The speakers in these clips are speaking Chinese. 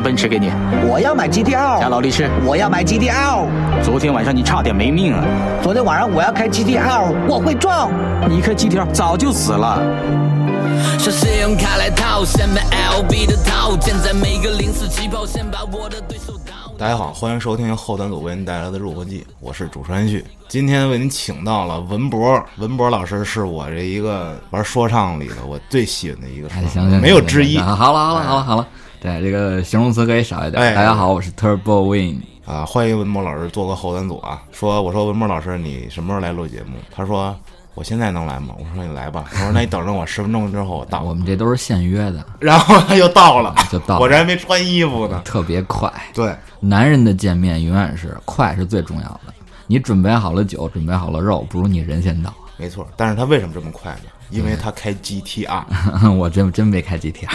辆奔驰给你。我要买 GTR 贾老律师，我要买 GTR。昨天晚上你差点没命啊！昨天晚上我要开 GTR，我会撞。你开 GTR 早就死了。像是用卡来套，身份 LB 的套件，在每个零四起跑线把我的对手倒。大家好，欢迎收听后端组为您带来的《入国记》，我是主持人旭。今天为您请到了文博，文博老师是我这一个玩说唱里的我最喜欢的一个说哎，唱，行行，没有之一行好了好了好了好了，对这个形容词可以少一点。哎大家好，我是 Turbo Win。啊！欢迎文墨老师做个后端组啊！说我说文墨老师，你什么时候来录节目？他说我现在能来吗？我说你来吧。他说 那你等着我十分钟之后我到。我们这都是现约的，然后他就到了，就到了我这还没穿衣服呢。特别快。对，男人的见面永远是快是最重要的。你准备好了酒，准备好了肉，不如你人先到。没错。但是他为什么这么快呢？因为他开 GTR。我真真没开 GTR，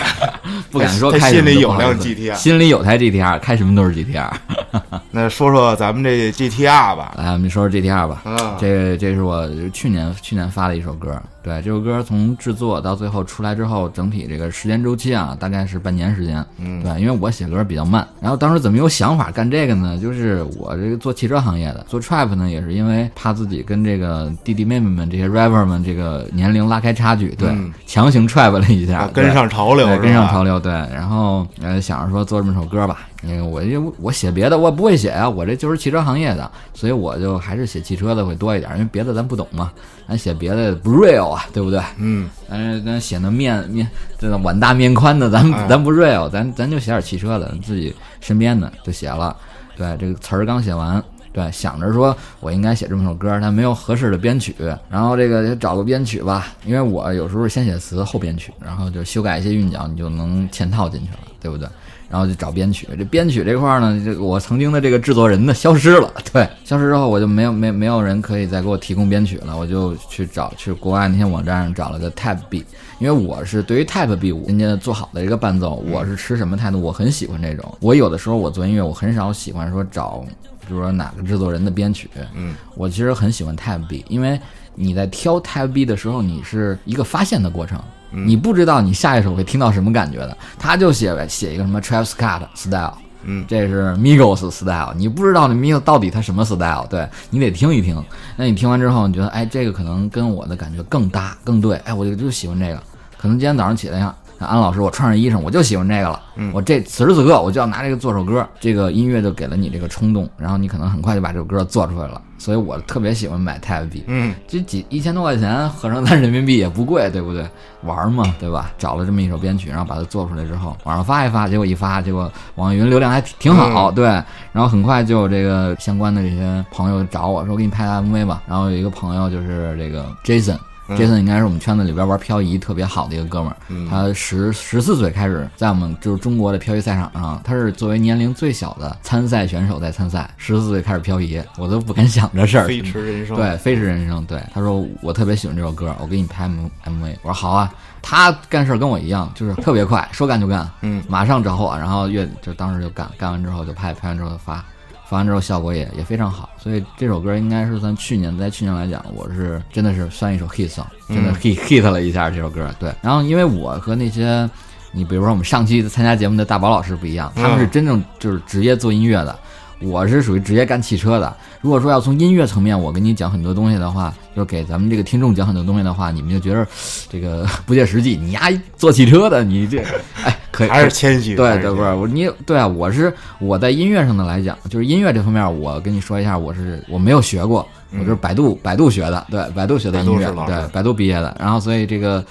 不敢说开心里有辆 GTR 心里有台 GTR，开什么都是 GTR。那说说咱们这 GTR 吧。来，我们说说 GTR 吧。嗯这这是我去年去年发的一首歌。对，这首歌从制作到最后出来之后，整体这个时间周期啊，大概是半年时间。嗯对，因为我写歌比较慢。然后当时怎么有想法干这个呢？就是我这个做汽车行业的，做 trap 呢，也是因为怕自己跟这个弟弟妹妹们这些 rapper 们这个年龄拉开差距，对，嗯强行 trap 了一下，啊跟上潮流对，跟上潮流，对。然后呃，想着说做这么首歌吧，因为我就我写别的我不会写呀、我这就是汽车行业的，所以我就还是写汽车的会多一点，因为别的咱不懂嘛，咱写别的不 real 啊，对不对？嗯，但是咱写那面面这个碗大面宽的，咱哎咱不 real，咱咱就写点汽车的，自己身边的就写了。对，这个词儿刚写完，对，想着说我应该写这么首歌，但没有合适的编曲，然后这个找个编曲吧，因为我有时候先写词后编曲，然后就修改一些韵脚，你就能嵌套进去了，对不对？然后就找编曲，这编曲这块儿呢，这个我曾经的这个制作人呢消失了，对，消失之后我就没有没没有人可以再给我提供编曲了，我就去找去国外那些网站上找了个 Type B，因为我是对于 Type B 五人家做好的一个伴奏，我是持什么态度？我很喜欢这种，我有的时候我做音乐，我很少喜欢说找，比如说哪个制作人的编曲，嗯，我其实很喜欢 Type B，因为你在挑 Type B 的时候，你是一个发现的过程。你不知道你下一首会听到什么感觉的，他就写写一个什么 Travis Scott style，嗯这是 Migos style，你不知道那 Migos 到底他什么 style，对你得听一听。那你听完之后，你觉得哎，这个可能跟我的感觉更搭更对，哎，我就就喜欢这个。可能今天早上起来像像安老师，我穿上衣裳我就喜欢这个了，嗯我这此时此刻我就要拿这个做首歌，这个音乐就给了你这个冲动，然后你可能很快就把这首歌做出来了。所以我特别喜欢买 Type B，嗯，这几一千多块钱合成咱人民币也不贵，对不对？玩嘛，对吧？找了这么一首编曲，然后把它做出来之后，网上发一发，结果一发，结果网易云流量还挺挺好，对。然后很快就有这个相关的这些朋友找我说，给你拍个 MV 吧。然后有一个朋友就是这个 Jason。Jason 应该是我们圈子里边玩漂移特别好的一个哥们儿，他十十四岁开始在我们就是中国的漂移赛场上，他是作为年龄最小的参赛选手在参赛，十四岁开始漂移，我都不敢想这事儿。飞驰人生。对，飞驰人生。对，他说我特别喜欢这首歌，我给你拍 M MV。我说好啊。他干事儿跟我一样，就是特别快，说干就干，嗯，马上找我，然后月就当时就干，干完之后就拍，拍完之后就发，发完之后效果也也非常好，所以这首歌应该是算去年，在去年来讲，我是真的是算一首 hit song，真的 hit、hit 了一下这首歌。对，然后因为我和那些你比如说我们上期参加节目的大宝老师不一样，他们是真正就是职业做音乐的。我是属于职业干汽车的。如果说要从音乐层面，我跟你讲很多东西的话，就是给咱们这个听众讲很多东西的话，你们就觉得这个不切实际。你丫做汽车的，你这哎可以还是谦虚。对对，不是我你对啊，我是我在音乐上的来讲，就是音乐这方面，我跟你说一下，我是我没有学过，我就是百度百度学的，对，百度学的音乐对，百度毕业的。然后所以这个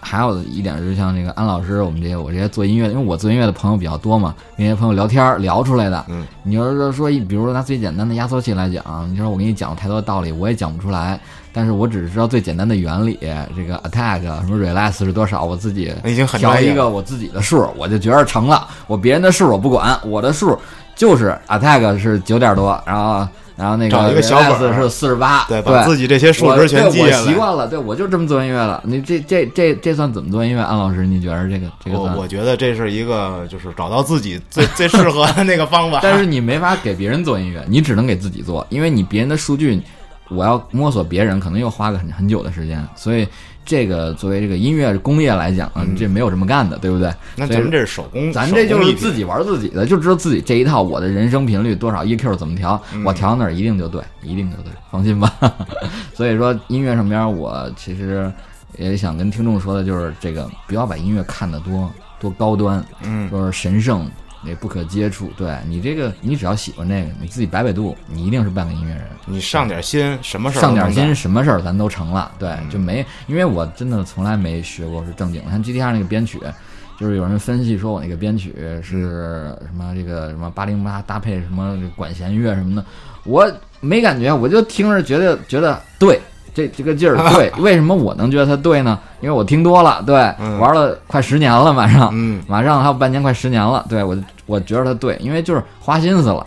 还有一点是像这个安老师，我们这些我这些做音乐，因为我做音乐的朋友比较多嘛，跟这些朋友聊天聊出来的。嗯，你要是说一，比如说拿最简单的压缩器来讲，你说我给你讲太多道理，我也讲不出来。但是我只是知道最简单的原理，这个 attack 什么 release 是多少，我自己已经很调一个我自己的数，我就觉得成了。我别人的数我不管，我的数就是 attack 是九点多，然后然后那个找一个小本儿 release 是四十八，对，把自己这些数值全记对下来。我习惯了，对我就这么做音乐了。你这这这这算怎么做音乐？安老师，你觉得这个这个我觉得这是一个就是找到自己最最适合的那个方法。但是你没法给别人做音乐，你只能给自己做，因为你别人的数据，我要摸索别人，可能又花个很很久的时间，所以这个作为这个音乐工业来讲啊，这没有这么干的，对不对？那咱们这是手工，咱这就是自己己玩自己的，就知道自己这一套我的人生频率多少 EQ 怎么调，嗯我调那儿一定就对，一定就对，放心吧。所以说音乐上边，我其实也想跟听众说的就是这个，不要把音乐看得多多高端，嗯说是神圣。也不可接触，对你这个，你只要喜欢这个，你自己摆摆度，你一定是半个音乐人。你上点心，什么事儿上点心，什么事儿咱都成了。对，嗯就没，因为我真的从来没学过是正经的。像 GTR 那个编曲，就是有人分析说我那个编曲是什么这个什么八零八搭配什么管弦乐什么的，我没感觉，我就听着觉得觉得对。这这个劲儿对，为什么我能觉得它对呢？因为我听多了，对，嗯玩了快十年了，马上，嗯 马上还有半年，快十年了。对我，我觉得它对，因为就是花心思了，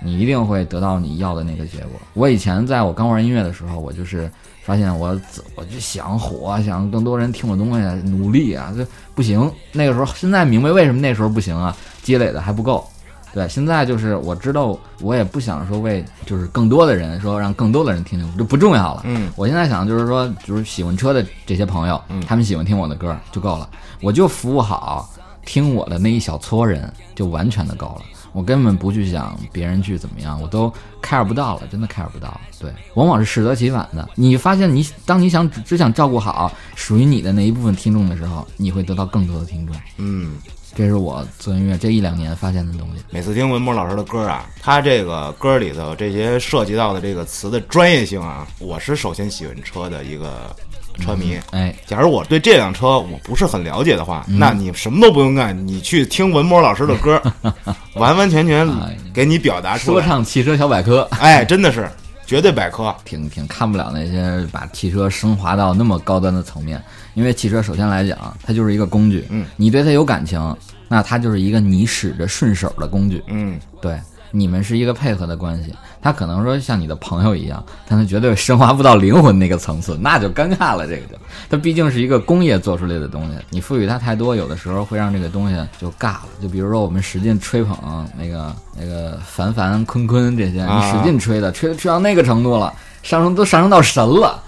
你一定会得到你要的那个结果。我以前在我刚玩音乐的时候，我就是发现我我就想火，想更多人听我东西，努力啊，这不行。那个时候，现在明白为什么那时候不行啊，积累的还不够。对，现在就是我知道，我也不想说为就是更多的人说让更多的人听听，这不重要了。嗯我现在想就是说，就是喜欢车的这些朋友，嗯他们喜欢听我的歌就够了，我就服务好听我的那一小撮人，就完全的够了。我根本不去想别人去怎么样，我都 care 不到了，真的 care 不到。对，往往是适得其反的。你发现你当你想只只想照顾好属于你的那一部分听众的时候，你会得到更多的听众。嗯。这是我做音乐这一两年发现的东西。每次听文博老师的歌啊，他这个歌里头这些涉及到的这个词的专业性啊，我是首先喜欢车的一个车迷。哎，假如我对这辆车我不是很了解的话，嗯那你什么都不用干，你去听文博老师的歌，完完全全哎给你表达出说。唱汽车小百科。哎，真的是绝对百科。挺挺看不了那些把汽车升华到那么高端的层面，因为汽车首先来讲，它就是一个工具，嗯，你对它有感情，那它就是一个你使着顺手的工具，嗯，对，你们是一个配合的关系。他可能说像你的朋友一样，但他绝对升华不到灵魂那个层次，那就尴尬了。这个就，它毕竟是一个工业做出来的东西，你赋予它太多，有的时候会让这个东西就尬了。就比如说我们使劲吹捧那个那个凡凡、坤坤这些，啊你使劲吹的，吹吹到那个程度了，上升都上升到神了。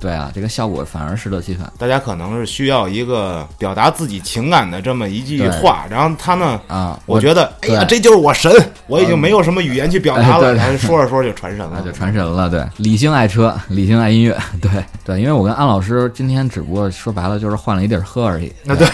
对啊，这个效果反而适得其反。大家可能是需要一个表达自己情感的这么一句话，然后他呢，啊！我觉得，哎呀，这就是我神，我已经没有什么语言去表达了，说着说着就传神了，就传神了，对，理性爱车，理性爱音乐，对。对，因为我跟安老师今天只不过说白了就是换了一地儿喝而已。那 对。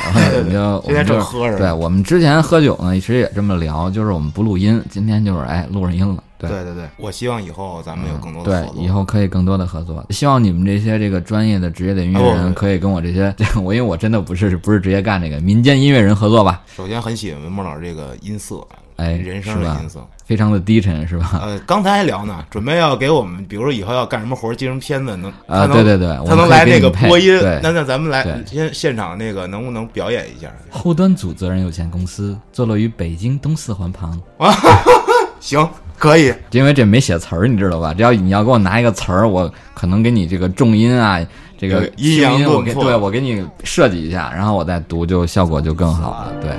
就今天正喝着对我们之前喝酒呢，其实也这么聊，就是我们不录音，今天就是哎录上音了。对对对对，我希望以后咱们有更多的合，作。对以后可以更多的合作。希望你们这些这个专业的职业的音乐哦人，可以跟我这些，这 个我因为我真的不是不是直接干这个民间音乐人合作吧？首先很喜欢文墨老师这个音色，哎，人声的音色。非常的低沉，是吧？呃，刚才还聊呢，准备要给我们，比如说以后要干什么活儿，接什么片子，能啊对对对他能来那个播音。那那咱们来先现现场那个能不能表演一下？后端组责任有限公司坐落于北京东四环旁。啊 行，可以。因为这没写词儿，你知道吧？只要你要给我拿一个词儿，我可能给你这个重音啊，这个阴阳我给对我给你设计一下，然后我再读，就效果就更好了。对，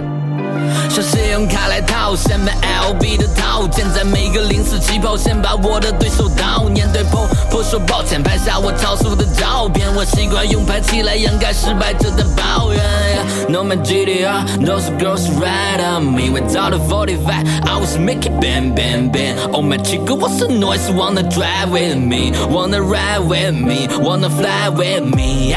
用卡来套什么 LB 的套件，在每个零四起跑线把我的对手悼念。对婆婆说抱歉，拍下我超速的照片。我习惯用排气来掩盖失败者的抱怨。No my GTR, those girls ride on me without a 45. I was making bang bang bang. Oh my chica, what's the noise? Wanna drive with me? Wanna ride with me? Wanna fly with me?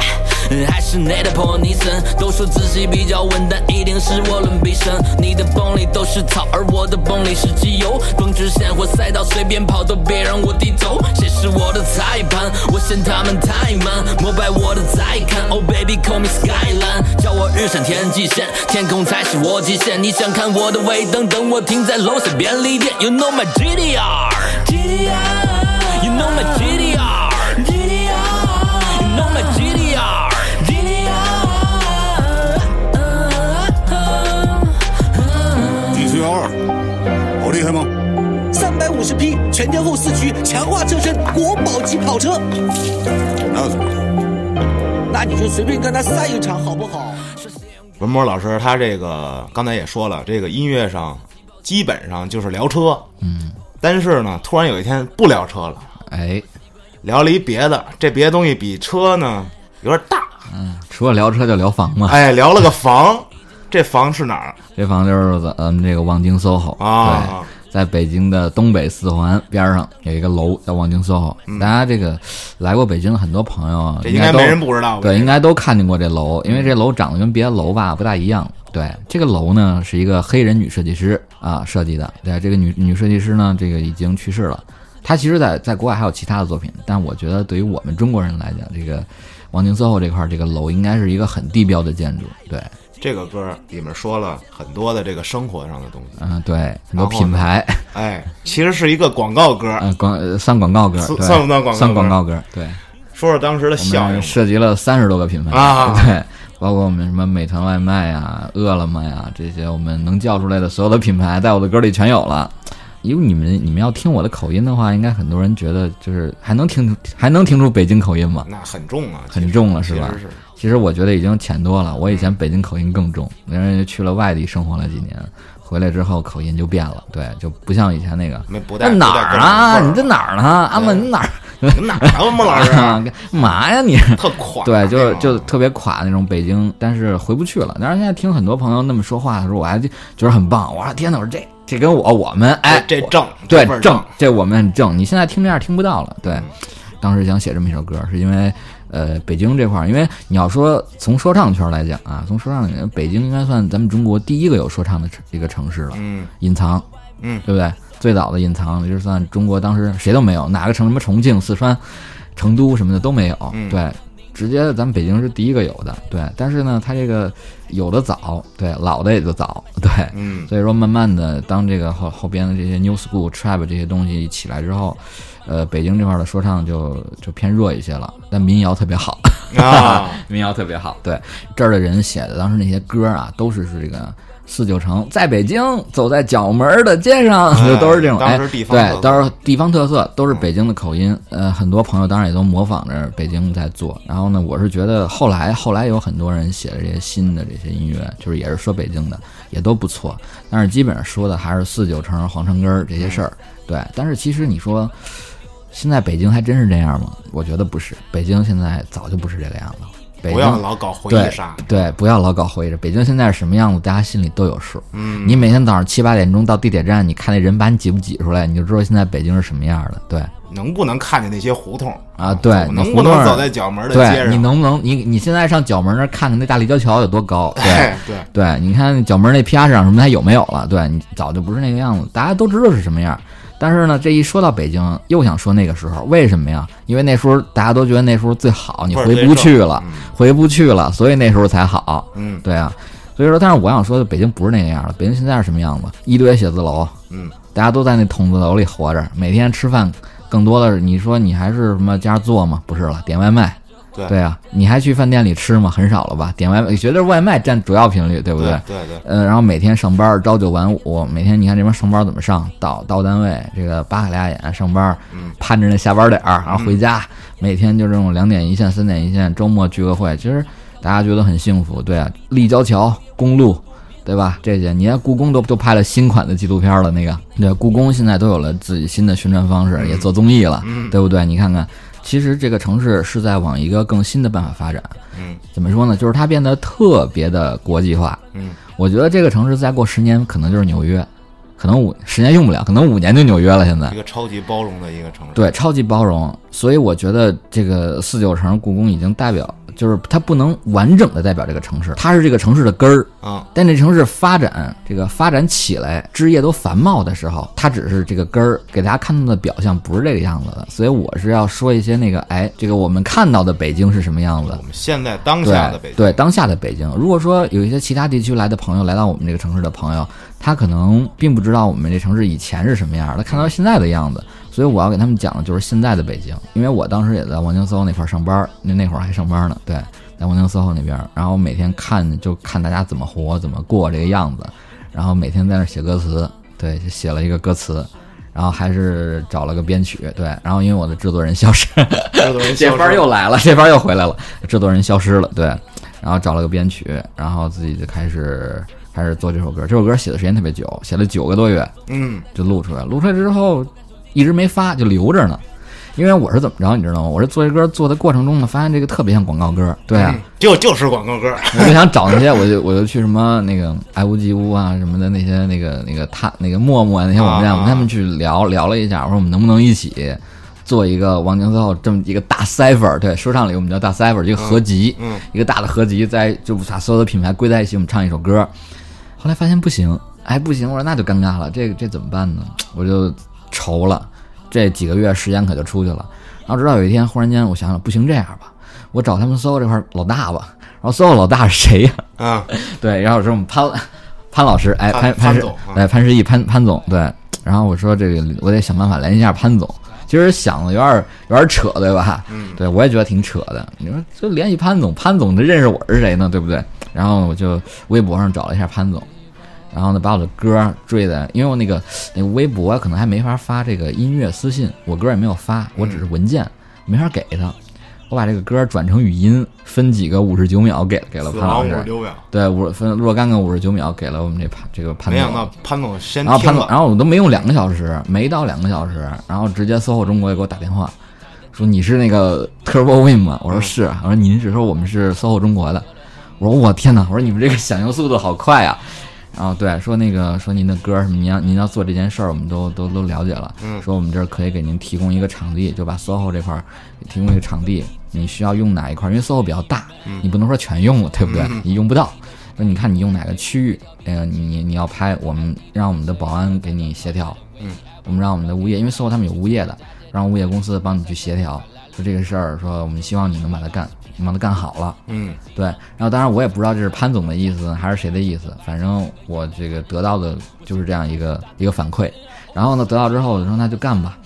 还是你的破尼森，都说自己比较稳，但一定是涡轮比神。你的泵里都是草，而我的泵里是机油。绷直线或赛道随便跑，都别让我低头。谁是我的裁判？我嫌他们太慢，膜拜我的再看。Oh baby call me skyline，叫我日上天际线，天空才是我极限。你想看我的尾灯，等我停在楼下便利店。You know my GDR，GDR，You know my GTR，GTR，You 匹全天候四驱强化车身国宝级跑车，那怎么样？那你就随便跟他赛一场好不好？文墨老师他这个刚才也说了，这个音乐上基本上就是聊车，嗯，但是呢，突然有一天不聊车了，哎，聊了一别的，这别的东西比车呢有点大，除了聊车就聊房嘛。哎，聊了个房，这房是哪儿这房就是咱们这个望京 SOHO 啊？对，在北京的东北四环边上有一个楼叫望京 SOHO。大家这个来过北京的很多朋友，应该都没人不知道？对，应该都看见过这楼，因为这楼长得跟别的楼吧不大一样。对，这个楼呢是一个黑人女设计师啊设计的。对，这个女女设计师呢，这个已经去世了。她其实在在国外还有其他的作品，但我觉得对于我们中国人来讲，这个望京 SOHO 这块儿这个楼应该是一个很地标的建筑。对，这个歌里面说了很多的这个生活上的东西，嗯、对，很多品牌，哎，其实是一个广告歌。嗯、广呃算广告歌，算不算广告歌算广告歌，对。说说当时的效应。涉及了三十多个品牌啊对，包括我们什么美团外卖呀、饿了么呀这些我们能叫出来的所有的品牌，在我的歌里全有了。因为你们你们要听我的口音的话，应该很多人觉得就是还能听出还能听出北京口音吗？那很重啊，很重了是吧是其实我觉得已经浅多了。我以前北京口音更重，人家去了外地生活了几年，回来之后口音就变了，对，就不像以前那个。没不带那哪儿啊？你在这哪儿呢？阿门你哪儿？你哪儿啊，孟老师啊，干嘛呀你？特垮，对，就是就特别垮那种北京，但是回不去了。但是现在听很多朋友那么说话的时候，我还觉得很棒。我说天哪，我说这这跟我我们哎，这正对正，这我们很正。你现在听这样听不到了。对，嗯当时想写这么一首歌，是因为呃北京这块儿，因为你要说从说唱圈来讲啊，从说唱里面，北京应该算咱们中国第一个有说唱的城一个城市了。嗯隐藏，嗯对不对？最早的隐藏就是算中国当时谁都没有，哪个城什么重庆、四川、成都什么的都没有，嗯对，直接咱们北京是第一个有的，对。但是呢，它这个有的早，对，老的也就早，对。嗯所以说，慢慢的，当这个后后边的这些 new school trap 这些东西起来之后，呃，北京这块的说唱就就偏弱一些了，但民谣特别好。啊，民谣特别好。对，这儿的人写的当时那些歌啊，都是是这个四九城，在北京走在角门儿的街上，哎就都是这种。哎对，都是地方特色，都是北京的口音。呃，很多朋友当然也都模仿着北京在做。然后呢，我是觉得后来后来有很多人写的这些新的这些音乐，就是也是说北京的，也都不错。但是基本上说的还是四九城、皇城根儿这些事儿。对，但是其实你说。现在北京还真是这样吗？我觉得不是，北京现在早就不是这个样子了。北京不要老搞回对忆杀，对，不要老搞回忆杀。北京现在是什么样子，大家心里都有数。嗯，你每天早上七八点钟到地铁站，你看那人把你挤不挤出来，你就知道现在北京是什么样的。对能不能看见那些胡同啊，对，能你胡同儿不能走在角门的街对，上？你能不能你你现在上角门那儿看看那大立交桥有多高？对哎 对，对，你看角门那批发市场什么还有没有了？对你早就不是那个样子，大家都知道是什么样。但是呢，这一说到北京，又想说那个时候，为什么呀？因为那时候大家都觉得那时候最好，你回不去了，回不去了，所以那时候才好。嗯对啊，所以说，但是我想说的，北京不是那个样了。北京现在是什么样子？一堆写字楼，嗯，大家都在那筒子楼里活着，每天吃饭，更多的是你说你还是什么家做吗？不是了，点外卖。对对啊，你还去饭店里吃吗？很少了吧？点外卖，绝对是外卖占主要频率，对不对对对，呃，然后每天上班朝九晚五，每天你看这边上班怎么上？到到单位这个扒开俩眼上班，嗯盼着那下班点儿，然后回家，每天就这种两点一线、三点一线，周末聚个会，其实大家觉得很幸福。对啊，立交桥、公路，对吧？这些，你看故宫都都拍了新款的纪录片了，那个对，故宫现在都有了自己新的宣传方式，也做综艺了，嗯对不对？你看看，其实这个城市是在往一个更新的办法发展。嗯怎么说呢？就是它变得特别的国际化。嗯，我觉得这个城市再过十年，可能就是纽约，可能五十年用不了，可能五年就纽约了。现在一个超级包容的一个城市，对，超级包容，所以我觉得这个四九城故宫已经代表，就是它不能完整的代表这个城市，它是这个城市的根儿。啊，但这城市发展这个发展起来，枝叶都繁茂的时候，它只是这个根儿，给大家看到的表象不是这个样子的。所以我是要说一些那个，哎，这个我们看到的北京是什么样子我。们现在当下的北京，对当下的北京。如果说有一些其他地区来的朋友来到我们这个城市的朋友，他可能并不知道我们这城市以前是什么样，他看到现在的样子。所以我要给他们讲的就是现在的北京，因为我当时也在望京 SOHO 那块儿上班，那那会儿还上班呢，对，在望京 SOHO 那边，然后每天看就看大家怎么活，怎么过这个样子，然后每天在那儿写歌词，对，就写了一个歌词。然后还是找了个编曲，对，然后因为我的制作人消失，这班儿又来了，这班儿又回来了，制作人消失了，对，然后找了个编曲，然后自己就开始开始做这首歌。这首歌写的时间特别久，写了九个多月嗯就录出来，录出来之后一直没发，就留着呢。因为我是怎么着，你知道吗？我是做这歌做的过程中呢，发现这个特别像广告歌，对啊，就就是广告歌，我就想找那些，我就我就去什么那个爱屋及乌啊什么的那些那个那个他那个陌陌啊那些网站，啊我跟他们去聊聊了一下，我说我们能不能一起做一个王宁最后这么一个大 cipher，对，说唱里我们叫大 cipher，一个合集，嗯一个大的合集，在就把所有的品牌归在一起，我们唱一首歌。后来发现不行，哎不行，我说那就尴尬了，这这怎么办呢？我就愁了，这几个月时间可就出去了。然后直到有一天，忽然间我想想，不行，这样吧，我找他们 SOHO 这块老大吧。然后 SOHO 老大是谁呀、啊，对，然后说我们潘潘老师，哎，潘潘总啊，对，潘石屹潘潘总，对。然后我说这个我得想办法联系一下潘总。其实想的有点有点扯，对吧？嗯，对我也觉得挺扯的。你说就联系潘总，潘总他认识我是谁呢？对不对？然后我就微博上找了一下潘总，然后呢把我的歌缀在，因为我那个那个微博可能还没法发这个音乐私信，我歌也没有发，我只是文件，没法给他。我把这个歌转成语音，分几个五十九秒给给了潘老师。对，五分若干个五十九秒给了我们这潘这个潘总，没想到潘总先然后潘总，然后我都没用两个小时，没到两个小时，然后直接 SOHO 中国也给我打电话，说你是那个 Turbo Win 吗？我说是，我说您是说我们是 SOHO 中国的，我说我天哪，我说你们这个响应速度好快啊！然后对，说那个说您的歌什么，您要您要做这件事儿，我们都都都了解了。嗯说我们这儿可以给您提供一个场地，就把 SOHO 这块儿提供一个场地，你需要用哪一块儿？因为 SOHO 比较大，你不能说全用了，对不对？你用不到。那你看你用哪个区域，呃，你你你要拍，我们让我们的保安给你协调。嗯，我们让我们的物业，因为 SOHO 他们有物业的，让物业公司帮你去协调。说这个事儿，说我们希望你能把它干，你把它干好了。嗯对，然后当然我也不知道这是潘总的意思还是谁的意思，反正我这个得到的就是这样一个一个反馈。然后呢，得到之后我就说那就干吧。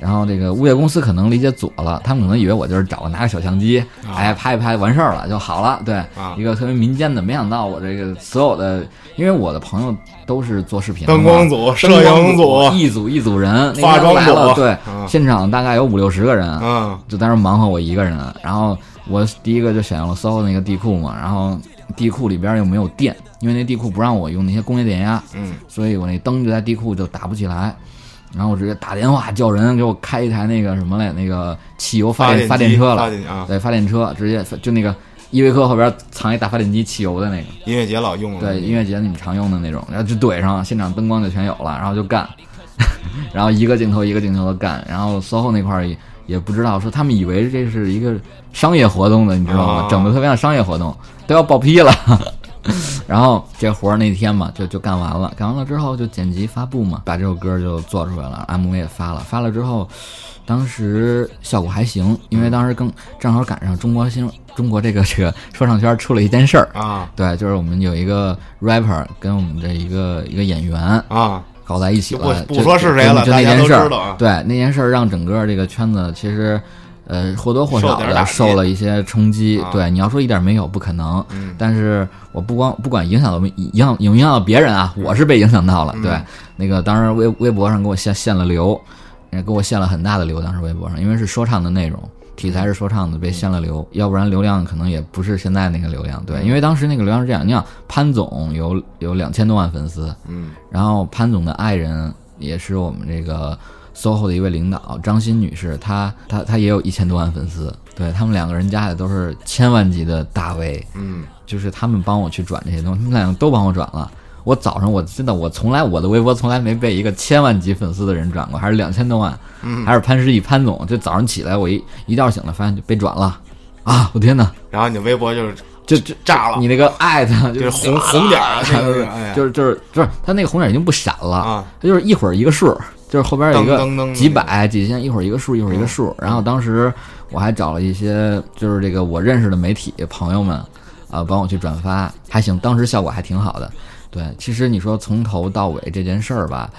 然后这个物业公司可能理解左了，他们可能以为我就是找个拿个小相机，哎拍一拍完事儿了就好了。对，啊一个特别民间的，没想到我这个所有的，因为我的朋友都是做视频灯光组摄影组一组一组人，化妆来了，对，嗯现场大概有五六十个人，嗯就在那忙活我一个人。然后我第一个就选用了 SOHO 那个地库嘛，然后地库里边又没有电，因为那地库不让我用那些工业电压，嗯所以我那灯就在地库就打不起来。然后我直接打电话叫人给我开一台那个什么来，那个汽油发电发电车了，发电啊对，发电车直接就那个依维柯后边藏一大发电机，汽油的那个。音乐节老用的，对，音乐节你们常用的那种，然后就怼上，现场灯光就全有了，然后就干，然后一个镜头一个镜头的干，然后 SOHO 那块儿也也不知道，说他们以为这是一个商业活动的，你知道吗？啊整的特别像商业活动，都要报批了。然后这活儿那天嘛，就就干完了，干完了之后就剪辑发布嘛，把这首歌就做出来了，MV 也发了，发了之后，当时效果还行，因为当时更正好赶上中国新中国这个这个说唱圈出了一件事儿，啊对，就是我们有一个 rapper 跟我们的一个一个演员啊搞在一起了，就不就不说是谁了就那件事儿都知道啊对，那件事儿让整个这个圈子其实。呃，或多或少的受了一些冲击。啊对，你要说一点没有，不可能。嗯但是我不光不管影响到没影响影响到别人啊，我是被影响到了。嗯对，那个当时微微博上给我限限了流，也给我限了很大的流。当时微博上，因为是说唱的内容，题材是说唱的，被限了流，要不然流量可能也不是现在那个流量。对，因为当时那个流量是这样，你想潘总有有两千多万粉丝，嗯然后潘总的爱人也是我们这个 SOHO 的一位领导张欣女士，她她她也有一千多万粉丝，对他们两个人加起来都是千万级的大 V，嗯就是他们帮我去转这些东西，他们两个都帮我转了。我早上我真的我从来我的微博从来没被一个千万级粉丝的人转过，还是两千多万，嗯还是潘石屹潘总。就早上起来我一一觉醒了，发现就被转了啊！我天哪，然后你微博就是就就炸了你那个艾特就是红红点儿啊 就是就是就是他那个红点已经不闪了啊，它就是一会儿一个数，就是后边有一个几百几千，一会儿一个数，一会儿一个数。然后当时我还找了一些就是这个我认识的媒体朋友们啊，帮我去转发，还行，当时效果还挺好的。对，其实你说从头到尾这件事儿吧，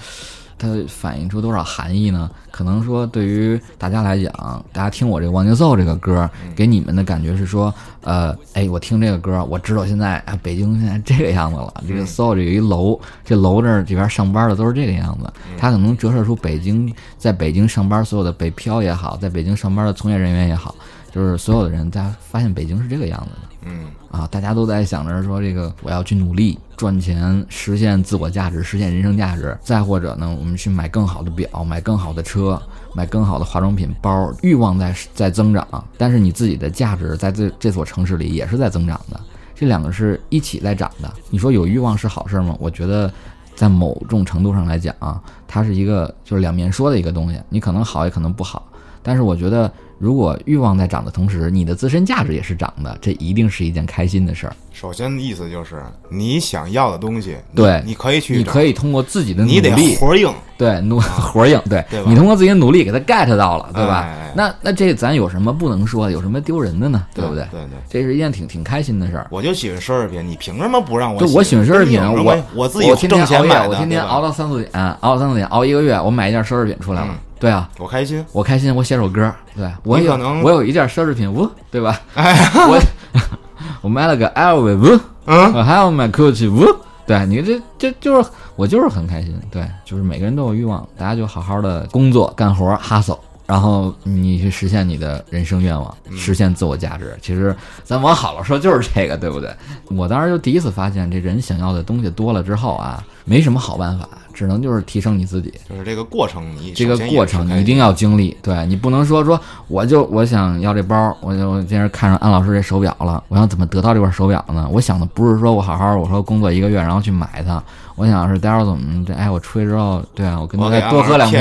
它反映出多少含义呢？可能说对于大家来讲，大家听我这个《忘情奏》这个歌，给你们的感觉是说，呃，哎，我听这个歌，我知道现在啊，北京现在这个样子了。这个 SOHO 这有一楼，这楼这儿这边上班的都是这个样子，它可能折射出北京在北京上班所有的北漂也好，在北京上班的从业人员也好，就是所有的人，大家发现北京是这个样子的。嗯啊，大家都在想着说这个我要去努力赚钱，实现自我价值，实现人生价值。再或者呢，我们去买更好的表，买更好的车，买更好的化妆品包，欲望在在增长，但是你自己的价值在这这所城市里也是在增长的，这两个是一起在涨的。你说有欲望是好事吗？我觉得。在某种程度上来讲啊，它是一个就是两面说的一个东西，你可能好也可能不好，但是我觉得如果欲望在涨的同时，你的自身价值也是涨的，这一定是一件开心的事儿。首先意思就是你想要的东西，对你可以去，你可以通过自己的努你得力，活硬，对努 活硬，对对你通过自己的努力给他 get 到了，对吧？哎哎哎那那这咱有什么不能说的？有什么丢人的呢？对不对？对对这是一件挺挺开心的事儿。我就喜欢奢侈品，你凭什么不让我就我喜欢奢侈品，我我自己我天天熬夜，挣钱买的，我天天熬到三四点，熬到三四点，熬一个月，我买一件奢侈品出来了嗯。对啊，我开心。我开心，我写首歌，对我有我有一件奢侈品，呜，对吧？哎，我 我买了个 LV，呜，嗯我还要买 Gucci，呜。对你这这就是我就是很开心，对，就是每个人都有欲望，大家就好好的工作干活哈手，然后你去实现你的人生愿望，实现自我价值。其实咱往好了说就是这个，对不对？我当时就第一次发现，这人想要的东西多了之后啊，没什么好办法，只能就是提升你自己。就是这个过程你，这个过程你一定要经历，对你不能说说我就我想要这包，我就我今天看上安老师这手表了，我想怎么得到这块手表呢？我想的不是说我好好我说工作一个月然后去买它，我想是待会儿怎么这哎我出去之后，对啊，我跟他再多喝两瓶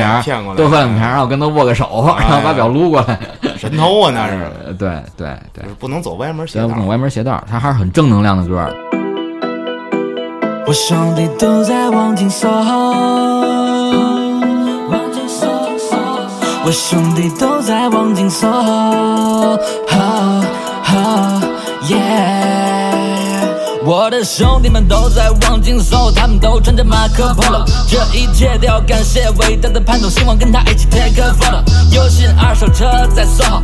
多喝两瓶儿，然后跟他握个手，然后把表撸过来，神偷啊，那是，呃对对对就，是不能走歪门邪道不能。歪门邪道，他还是很正能量的歌。我兄弟都在望京 SOHO，我兄弟都在望京 SOHO，哈哈耶！我的兄弟们都在望京 SOHO，他们都穿着马可波罗，这一切都要感谢伟大的潘总，希望跟他一起 take a photo。有新二手车在 SOHO，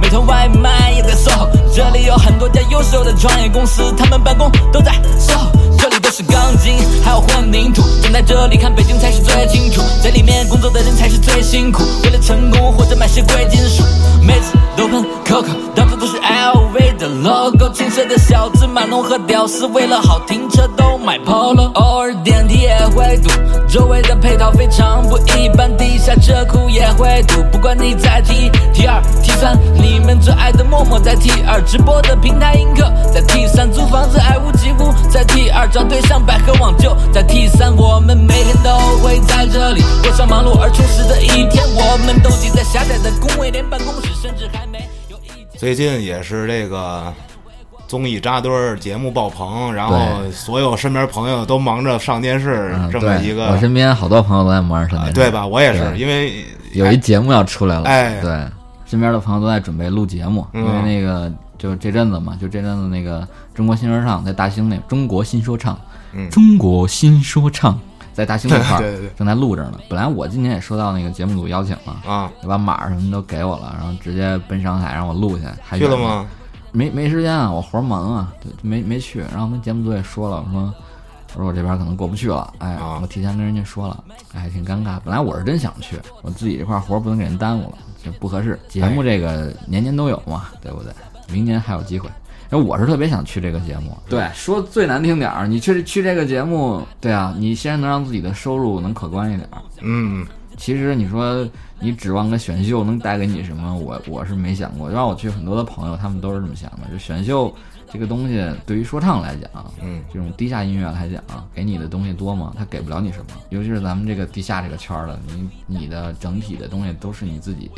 美团外卖也在 SOHO，这里有很多家优秀的创业公司，他们办公都在 SOHO。这里都是钢筋，还有混凝土，站在这里看北京才是最清楚，在里面工作的人才是最辛苦，为了成功或者买些贵金属，妹子都喷 Coco，到处都是 LV 的 logo，青涩的小子码农和屌丝为了好停车都买 Polo，偶尔电梯也会堵，周围的配套非常不一般，地下车库也会堵，不管你在 T T 二 T 三，你们最爱的陌陌在 T 二，直播的平台映客在 T 三，租房子爱屋及乌在 T 二，找对象百合网就在 T 三，我们每天都会在这里过上忙碌而充实的一天，我们都挤在狭窄的工位，连办公室甚至还。最近也是这个综艺扎堆儿，节目爆棚，然后所有身边朋友都忙着上电视嗯，这么一个，我身边好多朋友都在忙着上电视，啊对吧？我也是，因为有一节目要出来了，哎对，身边的朋友都在准备录节目，嗯因为那个就这阵子嘛，就这阵子那个中国新说唱在大兴那中国新说唱，嗯中国新说唱在大兴这块儿 对对对正在录着呢。本来我今年也收到那个节目组邀请了，啊，就把码儿什么都给我了，然后直接奔上海让我录去？去了吗？没没时间啊，我活儿忙啊，就没没去。然后跟节目组也说了，我说我说我这边可能过不去了，哎，啊我提前跟人家说了，哎，挺尴尬。本来我是真想去，我自己这块活儿不能给人耽误了，这不合适。节目这个年年都有嘛，对不对？明年还有机会。然后我是特别想去这个节目，对，说最难听点儿，你去去这个节目，对啊，你先能让自己的收入能可观一点儿。嗯，其实你说你指望个选秀能带给你什么，我我是没想过。让我去很多的朋友，他们都是这么想的。就选秀这个东西，对于说唱来讲，嗯，这种地下音乐来讲，给你的东西多吗？它给不了你什么。尤其是咱们这个地下这个圈儿的，你你的整体的东西都是你自己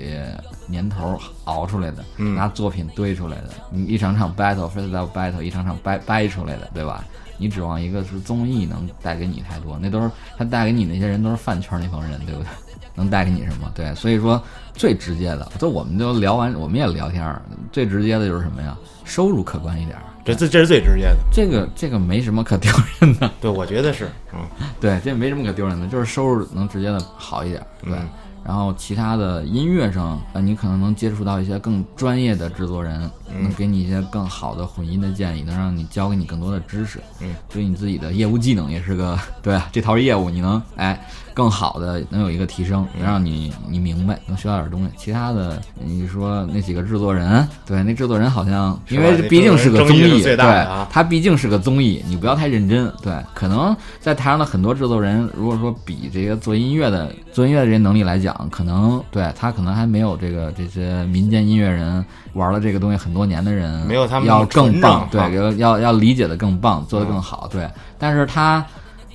年头熬出来的，嗯拿作品堆出来的。你一场场 battle freestyle battle，一场场掰掰出来的，对吧？你指望一个是综艺能带给你太多，那都是他带给你那些人都是饭圈那帮人，对不对？能带给你什么？对，所以说最直接的，这我们就聊完，我们也聊天儿，最直接的就是什么呀？收入可观一点儿，这这这是最直接的，这个这个没什么可丢人的，对，我觉得是，嗯，对，这没什么可丢人的，就是收入能直接的好一点儿，对。嗯然后其他的音乐上，呃，你可能能接触到一些更专业的制作人，能给你一些更好的混音的建议，能让你教给你更多的知识，嗯，对你自己的业务技能也是个 对啊，这套业务你能哎更好的能有一个提升，能让你你明白，能学到点东西。其他的你说那几个制作人，对那制作人好像因为毕竟是个综艺，对大的啊它毕竟是个综艺，你不要太认真。对，可能在台上的很多制作人，如果说比这个做音乐的做音乐的这些能力来讲，可能对他可能还没有这个这些民间音乐人玩的这个东西很多年的人没有他们要更棒，对，要要要理解的更棒，做的更好，对。但是他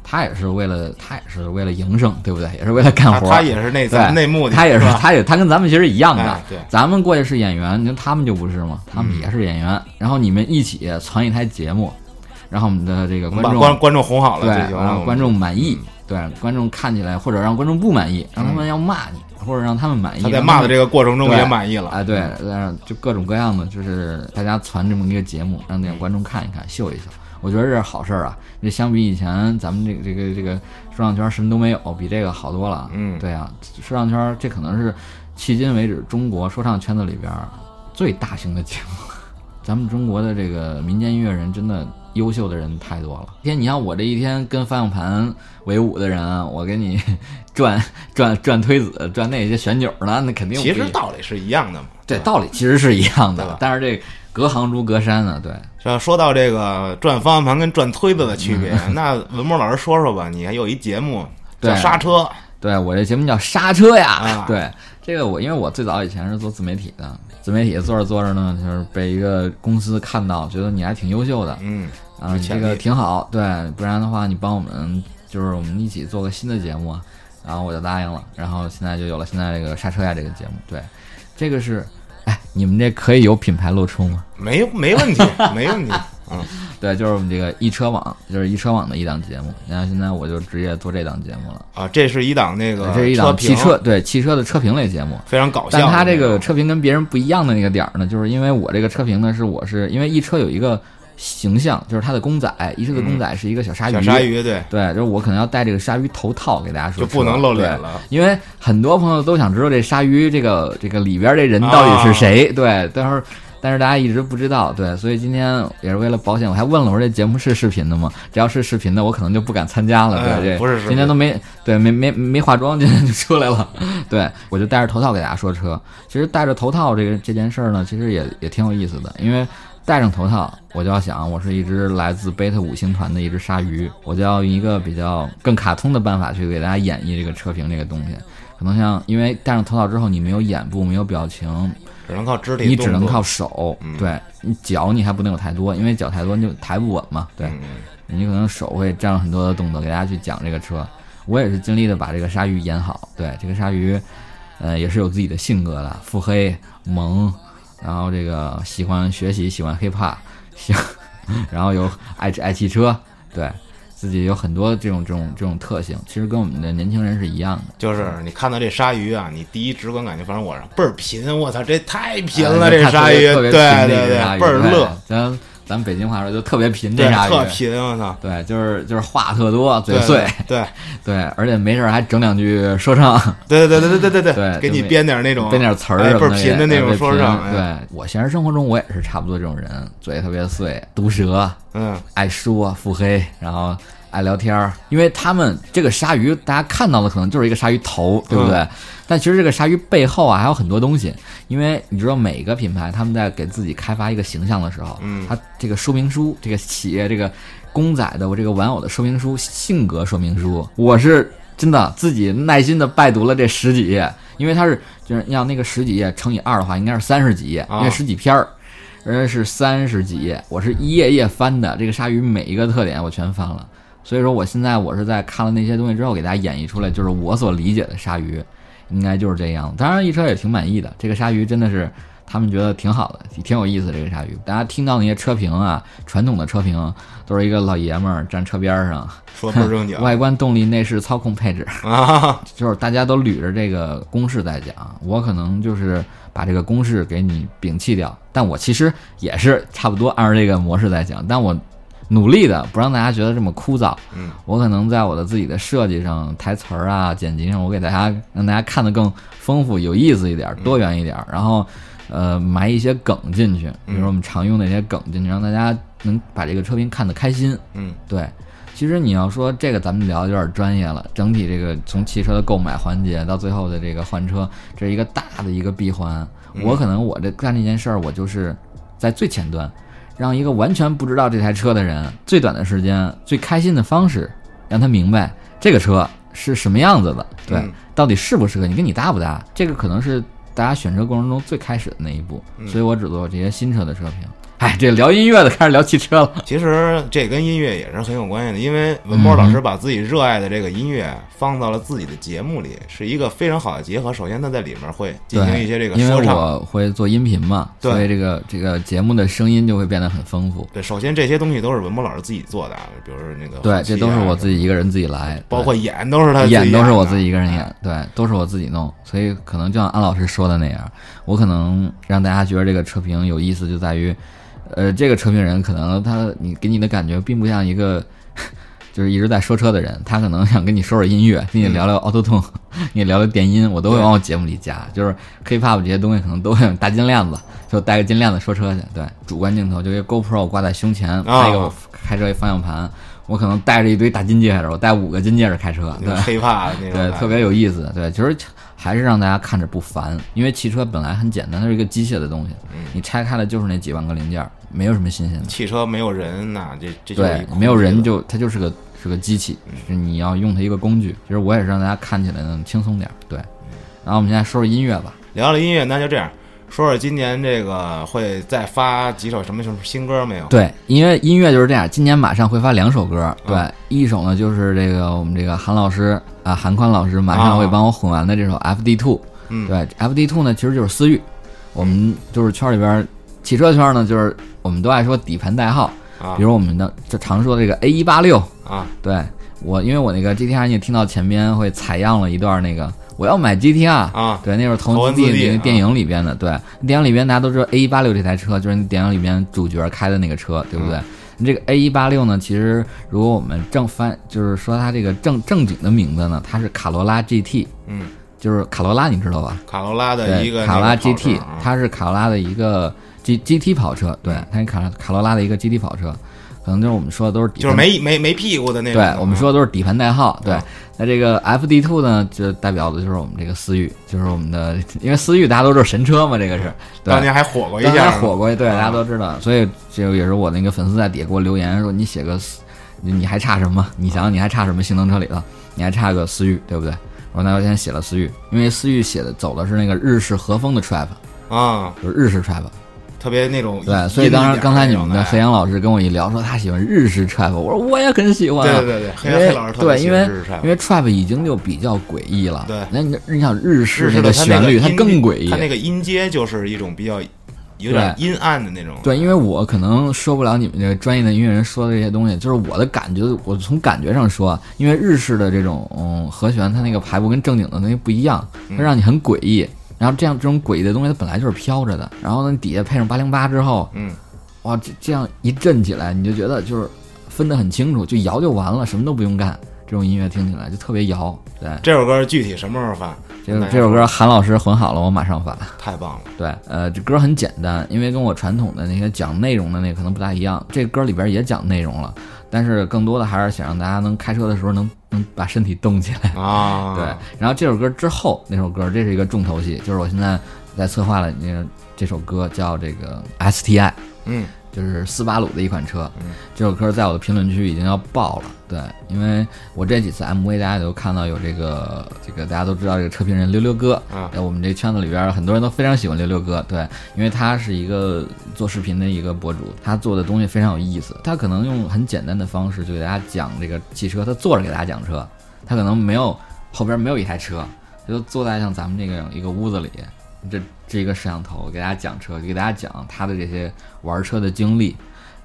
他也是为了他也是为了营生，对不对？也是为了干活，他他也是内在对内幕的，他也是吧他也他跟咱们其实一样的，哎对咱们过去是演员，你说他们就不是嘛？他们也是演员，然后你们一起传一台节目，然后我们的这个我们把观众观观众哄好了对，就行了。让观众满意，对，观众看起来或者让观众不满意，让他们要骂你，或者让他们满意。他在骂的这个过程中对也满意了。哎，对，让就各种各样的，就是大家攒这么一个节目，让那个观众看一看，秀一秀。我觉得这是好事儿啊！这相比以前咱们这个这个这个说唱圈什么都没有，比这个好多了。嗯对啊，说唱圈这可能是迄今为止中国说唱圈子里边儿最大型的节目。咱们中国的这个民间音乐人真的优秀的人太多了。天，你像我这一天跟方向盘为伍的人，我给你转转转推子，转那些旋钮呢，那肯定不其实道理是一样的嘛。对，道理其实是一样的，但是这隔行如隔山呢。对，这说到这个转方向盘跟转推子的区别，那文波老师说说吧，你还有一节目对刹车，对我这节目叫刹车呀。啊对，这个我因为我最早以前是做自媒体的，自媒体做着做着呢，就是被一个公司看到，觉得你还挺优秀的，嗯，啊，你这个挺好，对，不然的话你帮我们就是我们一起做个新的节目啊，然后我就答应了，然后现在就有了现在这个刹车呀这个节目，对，这个是，哎，你们这可以有品牌露出吗？没有没问题，没问题。嗯，对，就是我们这个一车网，就是一车网的一档节目，然后现在我就直接做这档节目了，啊，这是一档那个这是一档汽车对汽车的车评类节目。非常搞笑。但它这个车评跟别人不一样的那个点儿呢，就是因为我这个车评呢，是我是因为一车有一个形象，就是他的公仔，一车的公仔是一个小鲨鱼，小鲨鱼，对，对，就是我可能要戴这个鲨鱼头套给大家说，就不能露脸了。因为很多朋友都想知道这鲨鱼这个这个里边这人到底是谁，对，但是但是大家一直不知道，对，所以今天也是为了保险，我还问了我说这节目是视频的吗？只要是视频的，我可能就不敢参加了，哎对，这不是今天都没对没没没化妆，今天就出来了，对我就戴着头套给大家说车。其实戴着头套这个这件事儿呢，其实也也挺有意思的，因为。戴上头套，我就要想，我是一只来自贝塔五星团的一只鲨鱼，我就要用一个比较更卡通的办法去给大家演绎这个车评这个东西。可能像因为戴上头套之后，你没有眼部，没有表情，只能靠肢体，你只能靠。手，嗯。对你脚你还不能有太多，因为脚太多你就抬不稳嘛。对，嗯。你可能手会占了很多的动作，给大家去讲这个车。我也是尽力的把这个鲨鱼演好。对，这个鲨鱼，呃，也是有自己的性格的，腹黑、萌，然后这个喜欢学习，喜欢 hiphop，喜，然后有爱爱汽车，对自己有很多这种这种这种特性，其实跟我们的年轻人是一样的。就是你看到这鲨鱼啊，你第一直观感觉，反正我是倍儿贫，我操，这太贫啊了，这鲨鱼，对对对倍儿乐，咱咱北京话说就特别贫，这鲨，鱼特贫，我操，对，就是就是话特多，嘴碎，对。对，而且没事儿还整两句说唱，对对对对对对对给你编点那种编点词儿哎倍儿什么的也，贫的那种说唱，对我现实生活中我也是差不多这种人，嘴特别碎，毒舌，嗯，爱说腹黑，然后爱聊天儿。因为他们这个鲨鱼，大家看到的可能就是一个鲨鱼头，对不对？嗯但其实这个鲨鱼背后啊还有很多东西。因为你知道，每个品牌他们在给自己开发一个形象的时候，嗯它这个说明书，这个企业这个公仔的我这个玩偶的说明书、性格说明书，我是真的自己耐心的拜读了这十几页，因为它是就是要那个十几页乘以二的话，应该是三十几页，啊因为十几篇儿。人家是三十几页，我是一页页翻的。这个鲨鱼每一个特点我全翻了，所以说我现在我是在看了那些东西之后，给大家演绎出来，就是我所理解的鲨鱼，应该就是这样。当然，一车也挺满意的，这个鲨鱼真的是他们觉得挺好的，挺有意思。这个鲨鱼，大家听到那些车评啊，传统的车评都是一个老爷们儿站车边上，说倍儿正经 外观、动力、内饰、操控、配置，啊，就是大家都捋着这个公式在讲，我可能就是把这个公式给你摒弃掉，但我其实也是差不多按照这个模式在讲，但我努力的不让大家觉得这么枯燥。嗯，我可能在我的自己的设计上、台词儿啊、剪辑上，我给大家让大家看得更丰富、有意思一点、多元一点，然后。呃埋一些梗进去，比如说我们常用的一些梗进去，让大家能把这个车评看得开心。嗯，对。其实你要说这个，咱们聊的有点专业了。整体这个从汽车的购买环节到最后的这个换车，这是一个大的一个闭环。我可能我这干这件事儿，我就是在最前端，让一个完全不知道这台车的人，最短的时间、最开心的方式，让他明白这个车是什么样子的，对，嗯到底适不适合你，跟你搭不搭，这个可能是大家选车过程中最开始的那一步。所以我只做这些新车的车评。哎，这聊音乐的开始聊汽车了。其实这跟音乐也是很有关系的，因为文波老师把自己热爱的这个音乐放到了自己的节目里，是一个非常好的结合。首先，他在里面会进行一些这个因为。我会做音频嘛，所以这个这个节目的声音就会变得很丰富。对，首先这些东西都是文波老师自己做的，啊，比如说那个对，这都是我自己一个人自己来，包括演都是他自己演都是我自己一个人演，对，都是我自己弄，所以可能就像安老师说的那样，我可能让大家觉得这个车评有意思，就在于，呃，这个车评人可能他你给你的感觉并不像一个。就是一直在说车的人，他可能想跟你说说音乐，跟你聊聊 Auto Tune，跟你聊聊电音，我都会往我节目里加。就是 K-pop 这些东西可能都会有大金链子，就带个金链子说车去。对，主观镜头就一个 GoPro 挂在胸前，啊拍一个开车一方向盘，我可能带着一堆大金戒指，我带五个金戒指开车，对那个，黑怕的那种对，特别有意思。对，其实还是让大家看着不烦，因为汽车本来很简单，它是一个机械的东西，嗯你拆开了就是那几万个零件，没有什么新鲜的。汽车没有人呐，这这就对没有人就它就是个是个机器，是你要用它一个工具。其实我也是让大家看起来能轻松点儿。对，然后我们现在说说音乐吧。聊聊音乐，那就这样说说今年这个会再发几首什么什么新歌没有？对，因为音乐就是这样，今年马上会发两首歌。对，嗯一首呢就是这个我们这个韩老师啊，韩宽老师马上会帮我混完的这首 FD Two。嗯，对，FD Two 呢其实就是思域，我们就是圈里边儿汽车圈呢，就是我们都爱说底盘代号，啊比如我们的就常说这个 A 一八六。啊，对我，因为我那个 GTR 你也听到前面会采样了一段那个我要买 GTR 啊对，那是头头文字 D，那个电啊影里边的，对，电影里边大家都知道 A 一八六这台车就是你电影里边主角开的那个车，对不对？这个 A 一八六呢，其实如果我们正翻，就是说它这个正正经的名字呢，它是卡罗拉 GT，嗯，就是卡罗拉，你知道吧？卡罗拉的一，个卡罗拉那个跑车 GT，啊它是卡罗拉的一个 G GT 跑车，对，它是卡卡罗拉的一个 GT 跑车，可能就是我们说的都是底就是没没没屁股的那种啊。对我们说的都是底盘代号。对啊，那这个 FD Two 呢，就代表的就是我们这个思域，就是我们的，因为思域大家都知道神车嘛，这个是，对当年还火过一当下，年火过，对，啊大家都知道，所以这个也是我那个粉丝在底下给我留言说，你写个思，你你还差什么？你想想你还差什么性能车里头？你还差个思域，对不对？我那我先写了思域，因为思域写的走的是那个日式和风的 trap，啊，就是日式 trap。特别那种对，所以当时刚才你们的黑羊老师跟我一聊，说他喜欢日式 trap，我说我也很喜欢、啊。对对对黑黑老师特别对，因为喜欢日式 trap 因为 trap 已经就比较诡异了。对那你你想日式那日式的旋律，它更诡异。它那个音阶就是一种比较有点阴暗的那种。对，因为我可能说不了你们这个专业的音乐人说的这些东西，就是我的感觉，我从感觉上说，因为日式的这种嗯和弦，它那个排布跟正经的那个不一样，它让你很诡异。然后这样这种诡异的东西，它本来就是飘着的，然后呢，底下配上八零八之后，嗯，哇，这这样一震起来，你就觉得就是分得很清楚，就摇就完了，什么都不用干。这种音乐听起来就特别摇。对，这首歌具体什么时候发？这这首歌韩老师混好了，我马上发。太棒了。对，呃，这歌很简单，因为跟我传统的那些讲内容的那可能不大一样。这歌里边也讲内容了，但是更多的还是想让大家能开车的时候能能把身体动起来。啊，对，然后这首歌之后那首歌，这是一个重头戏，就是我现在在策划了那个这首歌叫这个 STI，嗯，就是斯巴鲁的一款车。嗯这首歌在我的评论区已经要爆了。对，因为我这几次 MV 大家都看到有这个这个大家都知道这个车评人溜溜哥啊在我们这圈子里边很多人都非常喜欢溜溜哥。对，因为他是一个做视频的一个博主，他做的东西非常有意思。他可能用很简单的方式就给大家讲这个汽车，他坐着给大家讲车，他可能没有后边没有一台车，他就坐在像咱们这个一个屋子里，这这一个摄像头给大家讲车，给大家讲他的这些玩车的经历，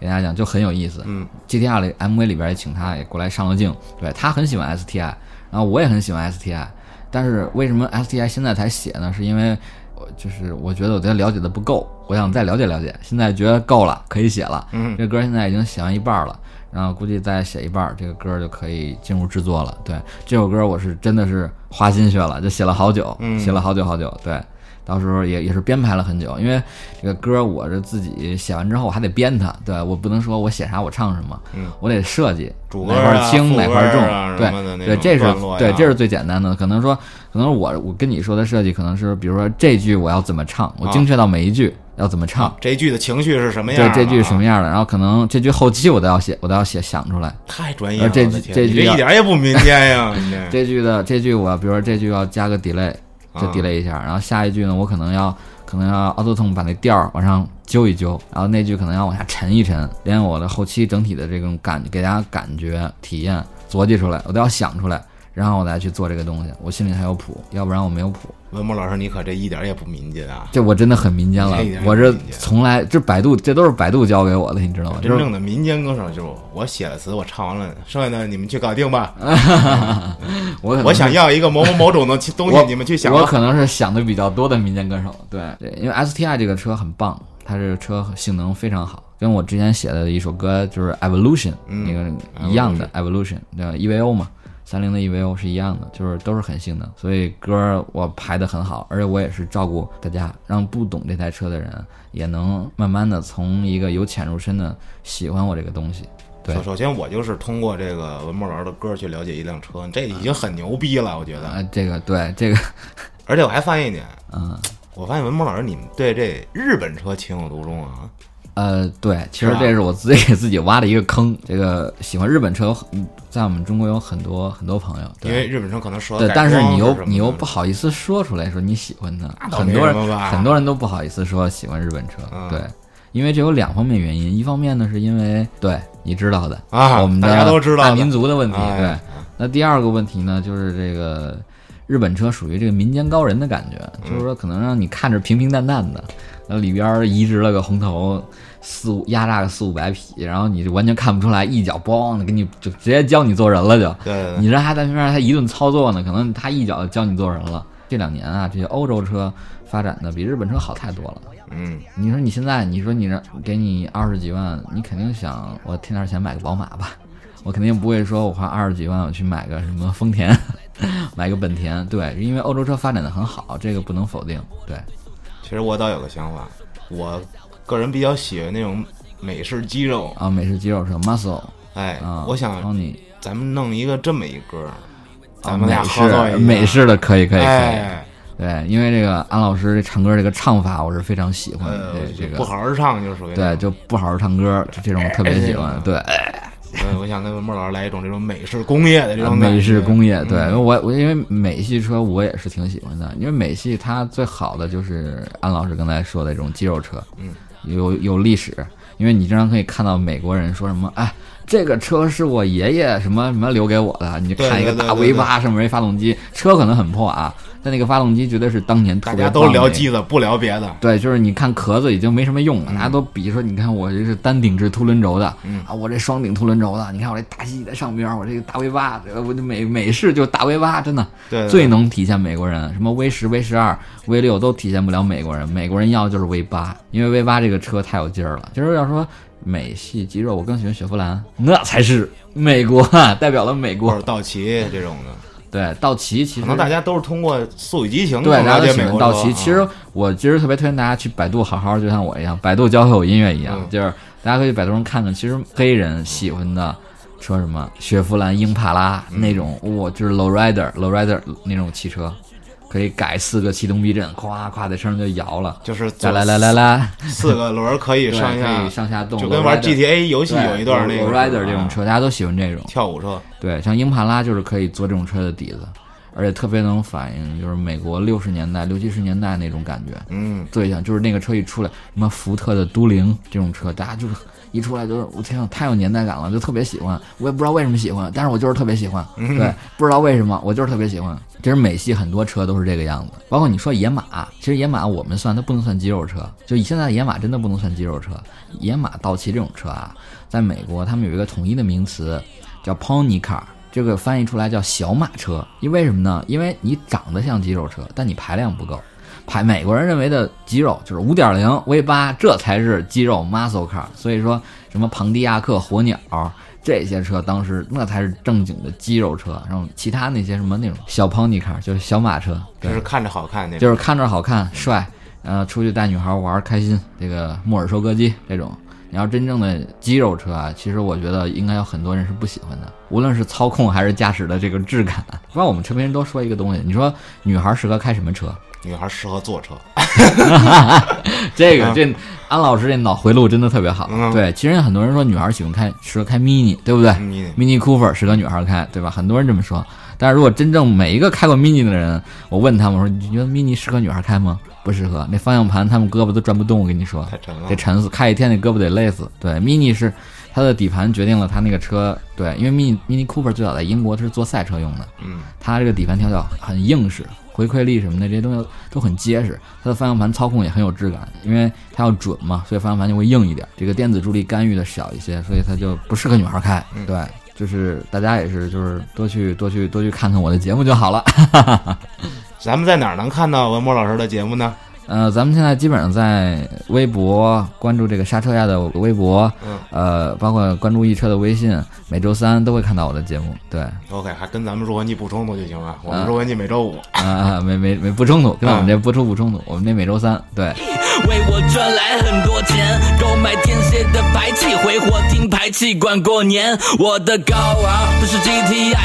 给大家讲就很有意思。嗯 GTR 里 MV 里边也请他也过来上了镜，对他很喜欢 STI，然后我也很喜欢 STI，但是为什么 STI 现在才写呢？是因为我就是我觉得我对他了解的不够，我想再了解了解，现在觉得够了，可以写了。嗯这歌现在已经写完一半了，然后估计再写一半，这个歌就可以进入制作了。对，这首歌我是真的是花心血了，就写了好久，嗯写了好久好久。对，到时候也也是编排了很久，因为这个歌我这自己写完之后我还得编它，对我不能说我写啥我唱什么，嗯我得设计哪块啊轻哪块重，对对，这是对这是最简单的。可能说，可能我我跟你说的设计可能是，比如说这句我要怎么唱，我啊精确到每一句要怎么唱。这一句的情绪是什么样？对这句是什么样的，然后可能这句后期我都要写，我都要写想出来。太专业了，呃这我的天你这这句一点也不民间呀！这句的这句我，比如说这句要加个 delay，就啊。delay 一下，然后下一句呢，我可能要可能要 auto tone 把那调儿往上揪一揪，然后那句可能要往下沉一沉，连我的后期整体的这种感给大家感觉体验逻辑出来，我都要想出来，然后我再去做这个东西，我心里才有谱，要不然我没有谱。文博老师，你可这一点也不民间啊！这我真的很民间了我这从来这百度这都是百度教给我的，你知道吗？真正的民间歌手就是我写的词，我唱完了，剩下的你们去搞定吧。我我想要一个某某某种的东西，你们去想吧。我可能是想的比较多的民间歌手，对对，因为 STI 这个车很棒，它这个车性能非常好，跟我之前写的一首歌就是 Evolution、嗯那个一样的 Evolution，对吧？EVO 嘛，三菱的 EVO 是一样的，就是都是很性能，所以歌我排的很好，而且我也是照顾大家，让不懂这台车的人也能慢慢的从一个由浅入深的喜欢我这个东西。对首首先，我就是通过这个文墨老师的歌去了解一辆车，这已经很牛逼了，我觉得。啊，这个对这个，而且我还发现一点，嗯。我发现文墨老师你们对这日本车情有独钟啊。呃，对，其实这是我自己给自己挖的一个坑。这个喜欢日本车有很，在我们中国有很多很多朋友，对因为日本车可能说对，但是你又你又不好意思说出来说你喜欢它，很多人很多人都不好意思说喜欢日本车，嗯。对，因为这有两方面原因，一方面呢是因为对你知道的啊我们的大家都知道大民族的问题，哎。对。那第二个问题呢，就是这个日本车属于这个民间高人的感觉，嗯就是说可能让你看着平平淡淡的，那里边儿移植了个红头。四五压榨个四五百匹，然后你就完全看不出来，一脚咣的给你就直接教你做人了就，对对对你这还在那边他一顿操作呢，可能他一脚教你做人了。这两年啊，这些欧洲车发展的比日本车好太多了。嗯，你说你现在，你说你让给你二十几万，你肯定想我添点钱买个宝马吧？我肯定不会说我花二十几万我去买个什么丰田，买个本田。对，因为欧洲车发展的很好，这个不能否定。对，其实我倒有个想法，我个人比较喜欢那种美式肌肉，啊，美式肌肉是 muscle 哎，啊，我想 Tony 咱们弄一个这么一歌，啊咱们俩美合作一下美式的可以可以可以。哎，对，因为这个安老师这唱歌这个唱法，我是非常喜欢的。呃这这个不好好唱就属于对，就不好好唱歌，就这种特别喜欢哎。对，呃，我想跟莫老师来一种这种美式工业的这种啊美式工业，对嗯。我我因为美系车我也是挺喜欢的，因为美系它最好的就是安老师刚才说的这种肌肉车，嗯，有有历史，因为你经常可以看到美国人说什么，哎，这个车是我爷爷什么什么留给我的，你就看一个大 V 对八上面一发动机，车可能很破啊，但那个发动机绝对是当年特别大家都聊机子，不聊别的。对，就是你看壳子已经没什么用了，大家都比说，你看我这是单顶置凸轮轴的，嗯。啊，我这双顶凸轮轴的，你看我这大机在上边，我这个大 V 八，我这美美式就是大 V 八，真的。对对最能体现美国人，什么 V 十、V 十二、V 六都体现不了美国人，美国人要的就是 V 八，因为 V 八这个车太有劲儿了。就是要说美系肌肉，我更喜欢雪佛兰，那才是美国啊，代表了美国或者。道奇这种的，对，道奇其实可能大家都是通过《速度与激情》对，了大家都喜欢道奇。其实啊我其实特别推荐大家去百度好好，就像我一样，百度教会我音乐一样，嗯就是大家可以百度上看看，其实黑人喜欢的说什么雪佛兰、英帕拉嗯那种，哇、就是 low rider、low rider 那种汽车，可以改四个气动避震，咵咵的声就摇了。就是来来来来来，四个轮儿可以上下 以上下动，就跟玩 GTA 游戏有一段那个 rider 这种车，大家都喜欢这种。跳舞车，对，像英帕拉就是可以做这种车的底子，而且特别能反映就是美国六十年代、六七十年代那种感觉。嗯，最想就是那个车一出来，什么福特的都灵这种车，大家就是一出来就是我天啊，太有年代感了，就特别喜欢。我也不知道为什么喜欢，但是我就是特别喜欢。对，不知道为什么，我就是特别喜欢。其实美系很多车都是这个样子，包括你说野马，其实野马我们算它不能算肌肉车，就以现在的野马真的不能算肌肉车。野马、道奇这种车啊，在美国他们有一个统一的名词叫 pony car。这个翻译出来叫小马车，因为什么呢？因为你长得像肌肉车，但你排量不够。排美国人认为的肌肉就是五点零 V 八，这才是肌肉 muscle car。所以说什么庞蒂亚克火鸟、这些车当时那才是正经的肌肉车，然后其他那些什么那种小 pony car 就是小马车，就是看着好看那种，就是看着好看帅，呃，出去带女孩玩儿开心，这个木耳收割机这种。你要真正的肌肉车啊，其实我觉得应该有很多人是不喜欢的，无论是操控还是驾驶的这个质感。不知道我们车评人都说一个东西，你说女孩适合开什么车？女孩适合坐车，这个这安老师这脑回路真的特别好。嗯对，其实很多人说女孩喜欢开适合开 mini，对不对 Mini Cooper 适合女孩开，对吧？很多人这么说。但是如果真正每一个开过 mini 的人，我问他们我说你觉得 mini 适合女孩开吗？不适合，那方向盘他们胳膊都转不动。我跟你说，太沉了得沉死，开一天那胳膊得累死。对，mini 是它的底盘决定了它那个车，对，因为 mini mini Cooper 最早在英国它是做赛车用的，嗯，它这个底盘调教很硬实，回馈力什么的这些东西都很结实。它的方向盘操控也很有质感，因为它要准嘛，所以方向盘就会硬一点。这个电子助力干预的小一些，所以它就不适合女孩开。对，就是大家也是就是多去多去多去看看我的节目就好了。咱们在哪儿能看到文博老师的节目呢？呃，咱们现在基本上在微博关注这个刹车亚的微博，嗯，呃，包括关注易车的微信，每周三都会看到我的节目。对，OK，还跟咱们入环季不冲突就行了。我们嗯入环季每周五，啊、没没没不冲突，跟我们这播出不冲突。我们这每周三，对，为我赚来很多钱，购买天蝎的排气，挥霍听排气管过年。我的高昂不是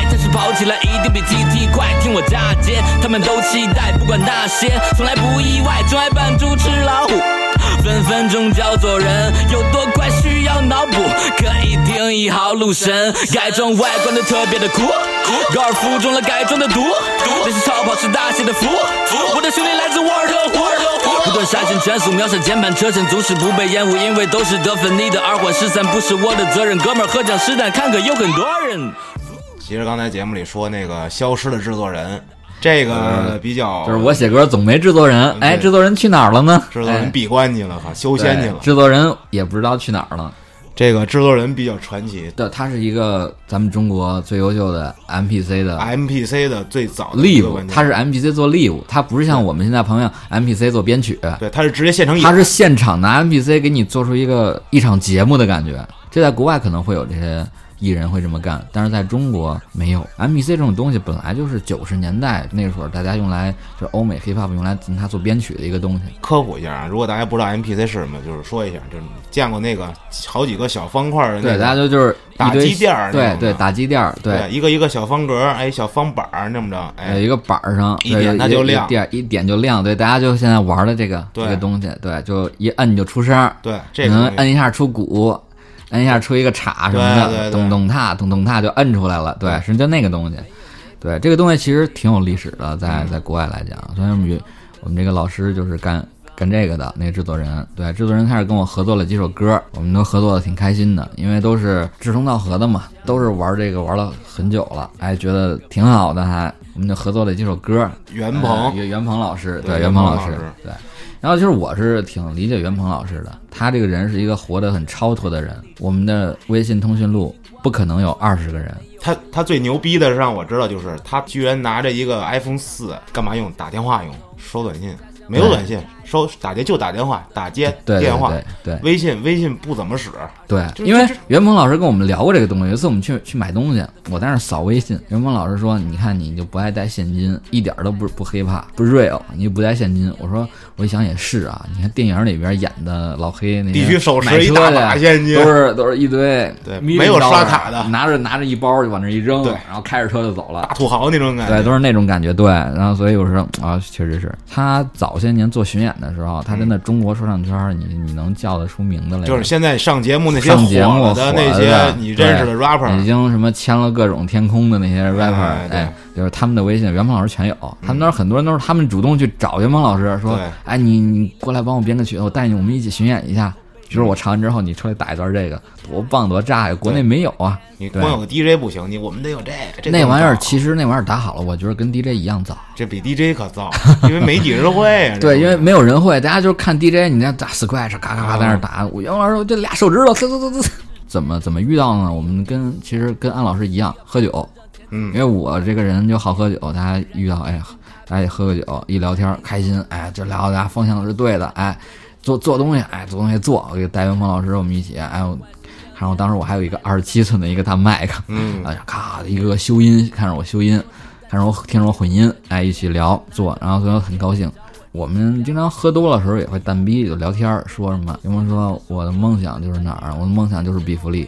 但是跑起来一定比 GT 快。听我嫁接，他们都期待，不管那些，从来不意外，钟爱扮猪吃老虎。分分钟叫做人，有多快需要脑补，可以定义好路神。改装外观的特别的酷，高尔夫中了改装的毒，那是超跑是大写的福。我的兄弟来自沃尔特湖，不断杀进全速秒杀键盘车身，总是不被厌恶，因为都是得分。你的二环十三不是我的责任，哥们儿合奖实弹看可有很多人。其实刚才节目里说那个消失的制作人，这个比较就是我写歌总没制作人，哎，制作人去哪儿了呢？制作人哎闭关去了哈，修仙去了。制作人也不知道去哪儿了。这个制作人比较传奇对，他是一个咱们中国最优秀的 MPC 的，MPC 的最早的 live，他是 MPC 做 live，他不是像我们现在朋友 MPC 做编曲，对，他是直接现场演，他是现场拿 MPC 给你做出一个一场节目的感觉。这在国外可能会有这些艺人会这么干，但是在中国没有。MPC 这种东西本来就是九十年代那会儿大家用来就是欧美 hip hop 用来用它做编曲的一个东西。科普一下啊。如果大家不知道 MPC 是什么，就是说一下，就是见过那个好几个小方块的那对，大家就就是打堆机垫儿对对，打机垫儿，对一个一个小方格，哎，小方板儿那么着，呃，哎，一个板儿上一点它就亮点一点就亮。对，大家就现在玩的这个这个东西，对，就一摁就出声儿，对，可这能摁一下出鼓，摁一下出一个叉什么的，咚咚踏咚咚踏就摁出来了。对，对是就那个东西。对，这个东西其实挺有历史的，在嗯在国外来讲，所以我们有我们这个老师就是干干这个的那个制作人。对，制作人开始跟我合作了几首歌，我们都合作的挺开心的，因为都是志同道合的嘛，都是玩这个玩了很久了，哎，觉得挺好的还，我们就合作了几首歌。袁鹏袁袁鹏老师，对袁鹏师袁鹏老师，对。然后其实我是挺理解袁鹏老师的，他这个人是一个活得很超脱的人。我们的微信通讯录不可能有二十个人，他他最牛逼的是让我知道，就是他居然拿着一个 iPhone 四干嘛用？打电话用，收短信，没有短信，收打劫就打电话，打接对对电话对，对微信微信不怎么使，对，因为袁鹏老师跟我们聊过这个东西。有一次我们去去买东西，我在那儿扫微信，袁鹏老师说：“你看你就不爱带现金，一点都不不 hiphop，不 real，你不带现金。”我说：“我一想也是啊，你看电影里边演的老黑那些必须手持一大的把现金都是都是一堆对没有刷卡的拿着拿着一包就往那一扔，对然后开着车就走了大。土豪那种感觉。对，都是那种感觉。对，然后所以我说啊，确实是他早些年做巡演的时候，他真的中国说唱圈儿，你你能叫得出名的来。就是现在上节目那些上节目火的那些你认识的 rapper，已经什么签了各种天空的那些 rapper，哎哎，就是他们的微信，元鹏老师全有。他们那儿很多人都是他们主动去找元鹏老师说对，哎，你你过来帮我编个曲，我带你我们一起巡演一下。比如我唱完之后，你出来打一段这个，多棒多炸呀！国内没有啊，你光有个 DJ 不行，你我们得有这个。这那玩意儿其其实那玩意儿打好了，我觉得跟 DJ 一样早。这比 DJ 可造，因为没几人会啊。对，因为没有人会，大家就是看 DJ，你那打 scratch，嘎嘎嘎在那儿打。我袁老师，我这俩手指头，呲呲呲呲，怎么怎么遇到呢？我们跟其实跟安老师一样，喝酒，嗯因为我这个人就好喝酒，大家遇到哎呀，大家喝个酒，一聊天开心，哎，这聊大家方向是对的，哎，做做东西，哎，做东西做，我给戴元峰老师我们一起，哎，我然后当时我还有一个二十七寸的一个大麦克，嗯啊，咔一个个修音，看着我修音，看着我听着我混音，哎，一起聊做，然后所以我很高兴。我们经常喝多了的时候也会蛋逼就聊天儿，说什么？有人说我的梦想就是哪儿？我的梦想就是比弗利，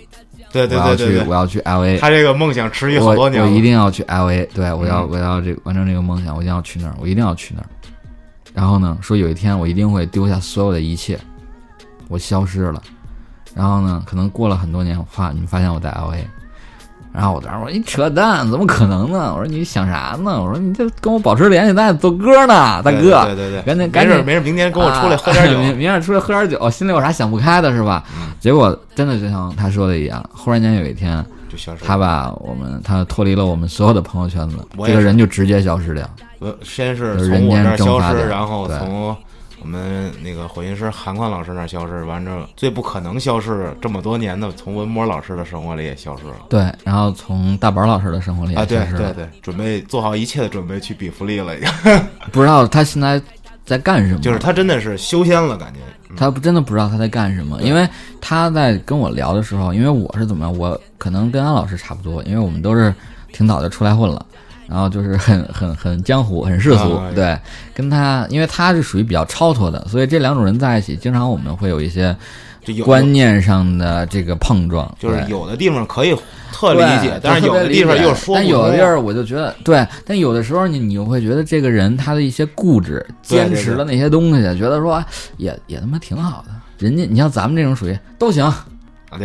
对对我要去，对对对，我要去 L A，他这个梦想持续好我我多年我，一定要去 L A，对我要嗯我要这完成这个梦想，我一定要去那儿，我一定要去那儿。然后呢，说有一天我一定会丢下所有的一切，我消失了。然后呢，可能过了很多年，我发你发现我在 L A，然后我当时说你扯淡，怎么可能呢？我说你想啥呢？我说你这跟我保持联系，咱俩做歌呢，大哥。对对对，赶紧赶紧没事没事，明天跟我出来喝点 酒啊明，明天出来喝点酒，心里有啥想不开的是吧？嗯结果真的就像他说的一样，忽然间有一天，就消失了。他把我们他脱离了我们所有的朋友圈子，这个人就直接消失掉。呃，先是从我这儿消失，然后从我们那个混音师韩宽老师那儿消失，完之后最不可能消失这么多年的，从文博老师的生活里也消失了。对，然后从大宝老师的生活里啊，对也消失了。对对，准备做好一切的准备去比弗利了，已经。不知道他现在在干什么，就是他真的是修仙了，感觉。嗯他不真的不知道他在干什么，因为他在跟我聊的时候，因为我是怎么样，我可能跟安老师差不多，因为我们都是挺早就出来混了。然后就是 很很很江湖，很世俗，啊对，跟他，因为他是属于比较超脱的，所以这两种人在一起，经常我们会有一些观念上的这个碰撞，就是有的地方可以特理解，但是有的地方又说不但有的地儿我就觉得对，但有的时候你你又会觉得这个人他的一些固执、坚持的那些东西，觉得说也也他妈挺好的。人家你像咱们这种属于都行，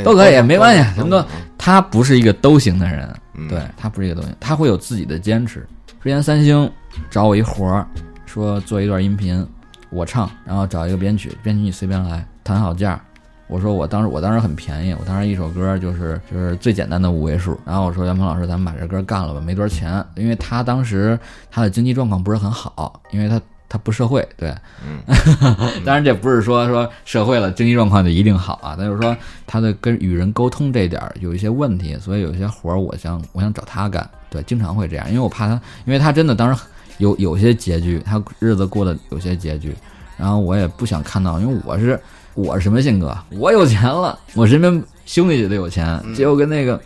都可以没关系什么都嗯他不是一个都行的人，嗯对他不是一个东西，他会有自己的坚持。之前三星找我一活儿，说做一段音频，我唱，然后找一个编曲，编曲你随便来，谈好价。我说我当时我当时很便宜，我当时一首歌就是就是最简单的五位数。然后我说袁鹏老师，咱们把这歌干了吧，没多少钱，因为他当时他的经济状况不是很好，因为他他不社会，对，嗯 当然这不是说说社会了经济状况就一定好啊，但就是说他的跟与人沟通这点儿有一些问题，所以有些活儿我想我想找他干，对，经常会这样，因为我怕他，因为他真的当时有有些拮据，他日子过得有些拮据，然后我也不想看到，因为我是我是什么性格？我有钱了，我身边兄弟也都有钱，结果跟那个。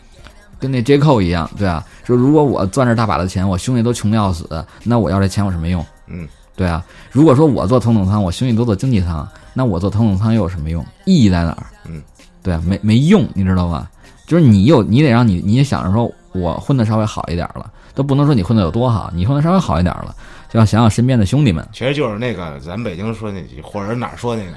跟那 J 扣一样，对啊，说如果我攥着大把的钱，我兄弟都穷的要死，那我要这钱有什么用？嗯，对啊，如果说我坐头等舱，我兄弟都坐经济舱，那我坐头等舱又有什么用？意义在哪儿？嗯，对啊，没没用，你知道吧？就是你又，你得让你，你也想着说，我混的稍微好一点了，都不能说你混的有多好，你混的稍微好一点了，就要想想身边的兄弟们其实就是那个咱北京说那句，或者哪儿说那个，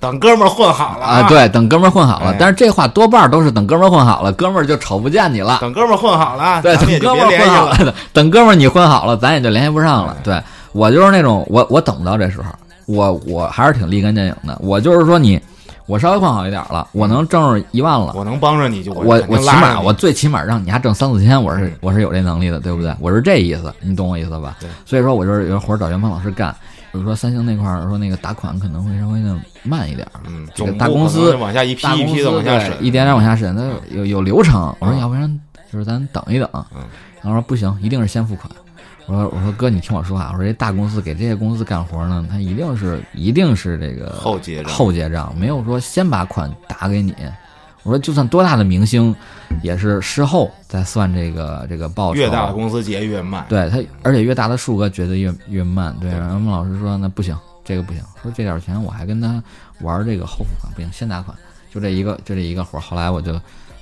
等哥们儿混好了啊，，对，等哥们儿混好了哎。但是这话多半都是等哥们儿混好了，哥们儿就瞅不见你了。等哥们儿混好了，对，等哥们儿混。好了，等哥们儿你混好了，咱也就联系不上了。对我就是那种，我我等不到这时候，我我还是挺立竿见影的。我就是说你，我稍微混好一点了，我能挣着一万了，我能帮着你就我我起码我最起码让你还挣三四千，我是嗯我是有这能力的，对不对？我是这意思，你懂我意思吧对？所以说我就是有活儿找袁鹏老师干。比如说三星那块儿说那个打款可能会稍微的慢一点儿，嗯，这个大公司往下一批一批的往下审，一点点往下审，它有有流程。我说嗯要不然就是咱等一等，嗯然后说不行，一定是先付款。我说我说哥，你听我说啊，我说这大公司给这些公司干活呢，他一定是一定是这个后结账后结账，没有说先把款打给你。我说就算多大的明星，也是事后再算这个这个报酬。越大的公司结越慢。对他，而且越大的数额觉得越越慢。对，然后我们老师说那不行，这个不行，说这点钱我还跟他玩这个后付款不行，先打款，就这一个就这一个活儿。后来我就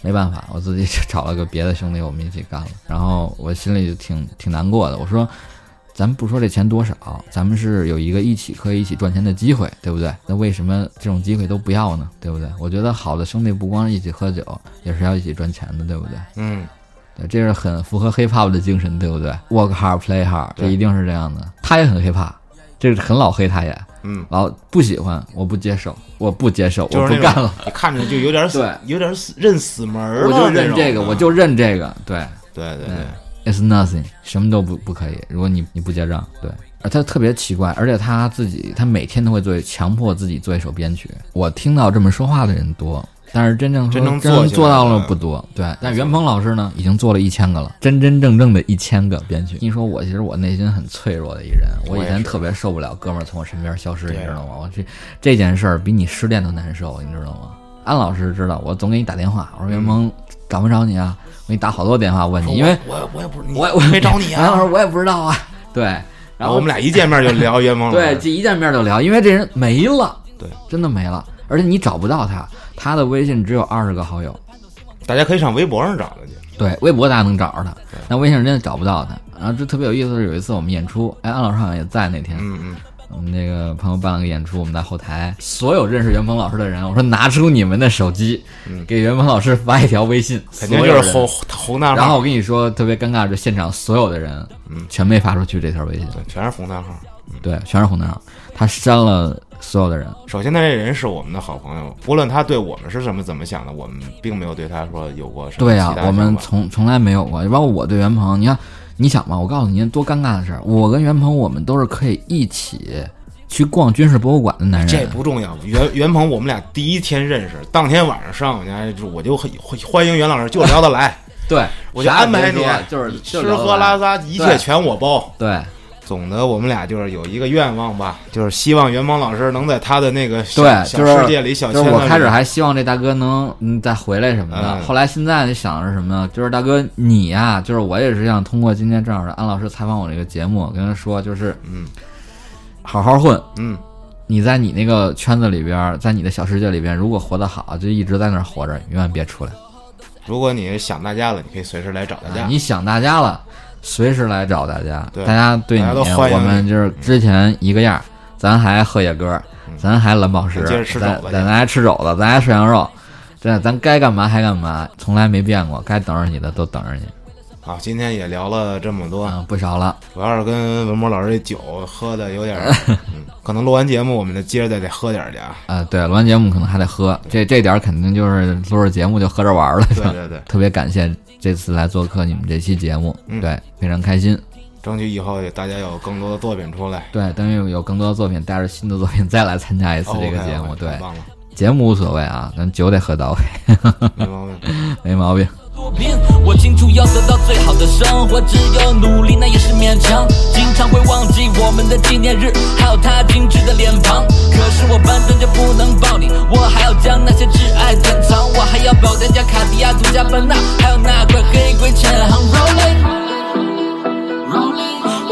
没办法，我自己就找了个别的兄弟，我们一起干了。然后我心里就挺挺难过的，我说。咱们不说这钱多少，咱们是有一个一起可以一起赚钱的机会，对不对？那为什么这种机会都不要呢？对不对？我觉得好的兄弟不光是一起喝酒，也是要一起赚钱的，对不对？嗯，对，这是很符合 hiphop 的精神，对不对？Work hard, play hard，这一定是这样的。他也很 hiphop，这是很老黑，他也嗯，老不喜欢，我不接受，我不接受，就是我不干了，你看着就有点死对，有点死认死门儿我了那种就认这个，我就认这个，对。对对对，，it's nothing，什么都不不可以。如果你你不结账，对。而他特别奇怪，而且他自己，他每天都会做，强迫自己做一首编曲。我听到这么说话的人多，但是真正说真正做到了不多。对，但袁鹏老师呢，已经做了一千个了，真真正正的一千个编曲。你说我其实我内心很脆弱的一人，我以前特别受不了哥们儿从我身边消失，你知道吗？我这这件事儿比你失恋都难受，你知道吗？安老师知道，我总给你打电话，我说袁鹏找没找你啊？我给你打好多电话问你，因为我我也不是我我没找你啊。安老师我也不知道啊，对，然后我们俩一见面就聊袁鹏老对，师，这一见面就聊，因为这人没了，对，真的没了，而且你找不到他，他的微信只有二十个好友，大家可以上微博上找他去。对，微博大家能找着他，但微信上真的找不到他。然后这特别有意思的是，有一次我们演出，哎，安老师好像也在那天，嗯嗯，我们那个朋友办了个演出，我们在后台，所有认识袁鹏老师的人，我说拿出你们的手机，给袁鹏老师发一条微信，肯定就是红红大号，然后我跟你说，特别尴尬，就现场所有的人，嗯。全没发出去这条微信，对，全是红大号。对，全是红大号，他删了所有的人，首先，他这人是我们的好朋友，无论他对我们是什么怎么想的，我们并没有对他说有过什么对呀、我们从从来没有过，包括我对袁鹏，你看，你想吧，我告诉你多尴尬的事儿，我跟袁鹏，我们都是可以一起去逛军事博物馆的男人，这不重要。袁袁鹏，我们俩第一天认识，当天晚上上我家，就我就很欢迎袁老师，就聊得来，对，我就安排你，就是吃喝拉撒一切全我包。对总的，我们俩就是有一个愿望吧，就是希望元邦老师能在他的那个小对，小就是世界里、小就圈子里。是我开始还希望这大哥能嗯再回来什么的，嗯后来现在就想着什么呢？就是大哥你呀、就是我也是想通过今天正好是安老师采访我这个节目，跟他说就是嗯好好混，嗯，你在你那个圈子里边，在你的小世界里边，如果活得好，就一直在那儿活着，永远别出来。如果你想大家了，你可以随时来找大家。你想大家了，随时来找大家，大家对你，我们就是之前一个样儿，咱还喝野哥，咱还蓝宝石，咱咱肘子咱咱还吃肘子，咱还涮羊肉，真的，咱该干嘛还干嘛，从来没变过，该等着你的都等着你，好，今天也聊了这么多，啊，不少了，主要是跟文博老师这酒喝的有点 可能录完节目我们就接着再得喝点儿去啊。啊，对，录完节目可能还得喝，这这点儿肯定就是录着节目就喝着玩儿了，对对对，特别感谢这次来做客你们这期节目，嗯对，非常开心。争取以后也大家有更多的作品出来。对，等于有更多的作品，带着新的作品再来参加一次这个节目。对节目无所谓啊，咱酒得喝到位，没毛病。没毛病。作品，我清楚要得到最好的生活，只有努力那也是勉强。经常会忘记我们的纪念日，还有他精致的脸庞。可是我本身就不能抱你，我还要将那些挚爱珍藏，我还要保单加卡地亚、独家奔纳，还有那块黑龟陈航 rolling。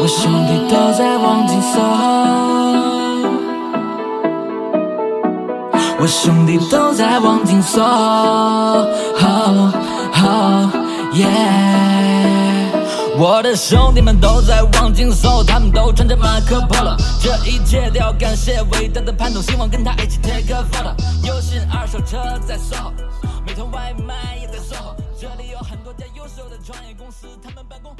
我兄弟都在往前走，我兄弟都在往前走。Oh, oh, yeah 我的兄弟们都在往前走，他们都穿着马可波罗。这一切都要感谢伟大的潘总，希望跟他一起 take a photo。有新二手车在售美团外卖也在售。这里有很多家优秀的创业公司，他们办公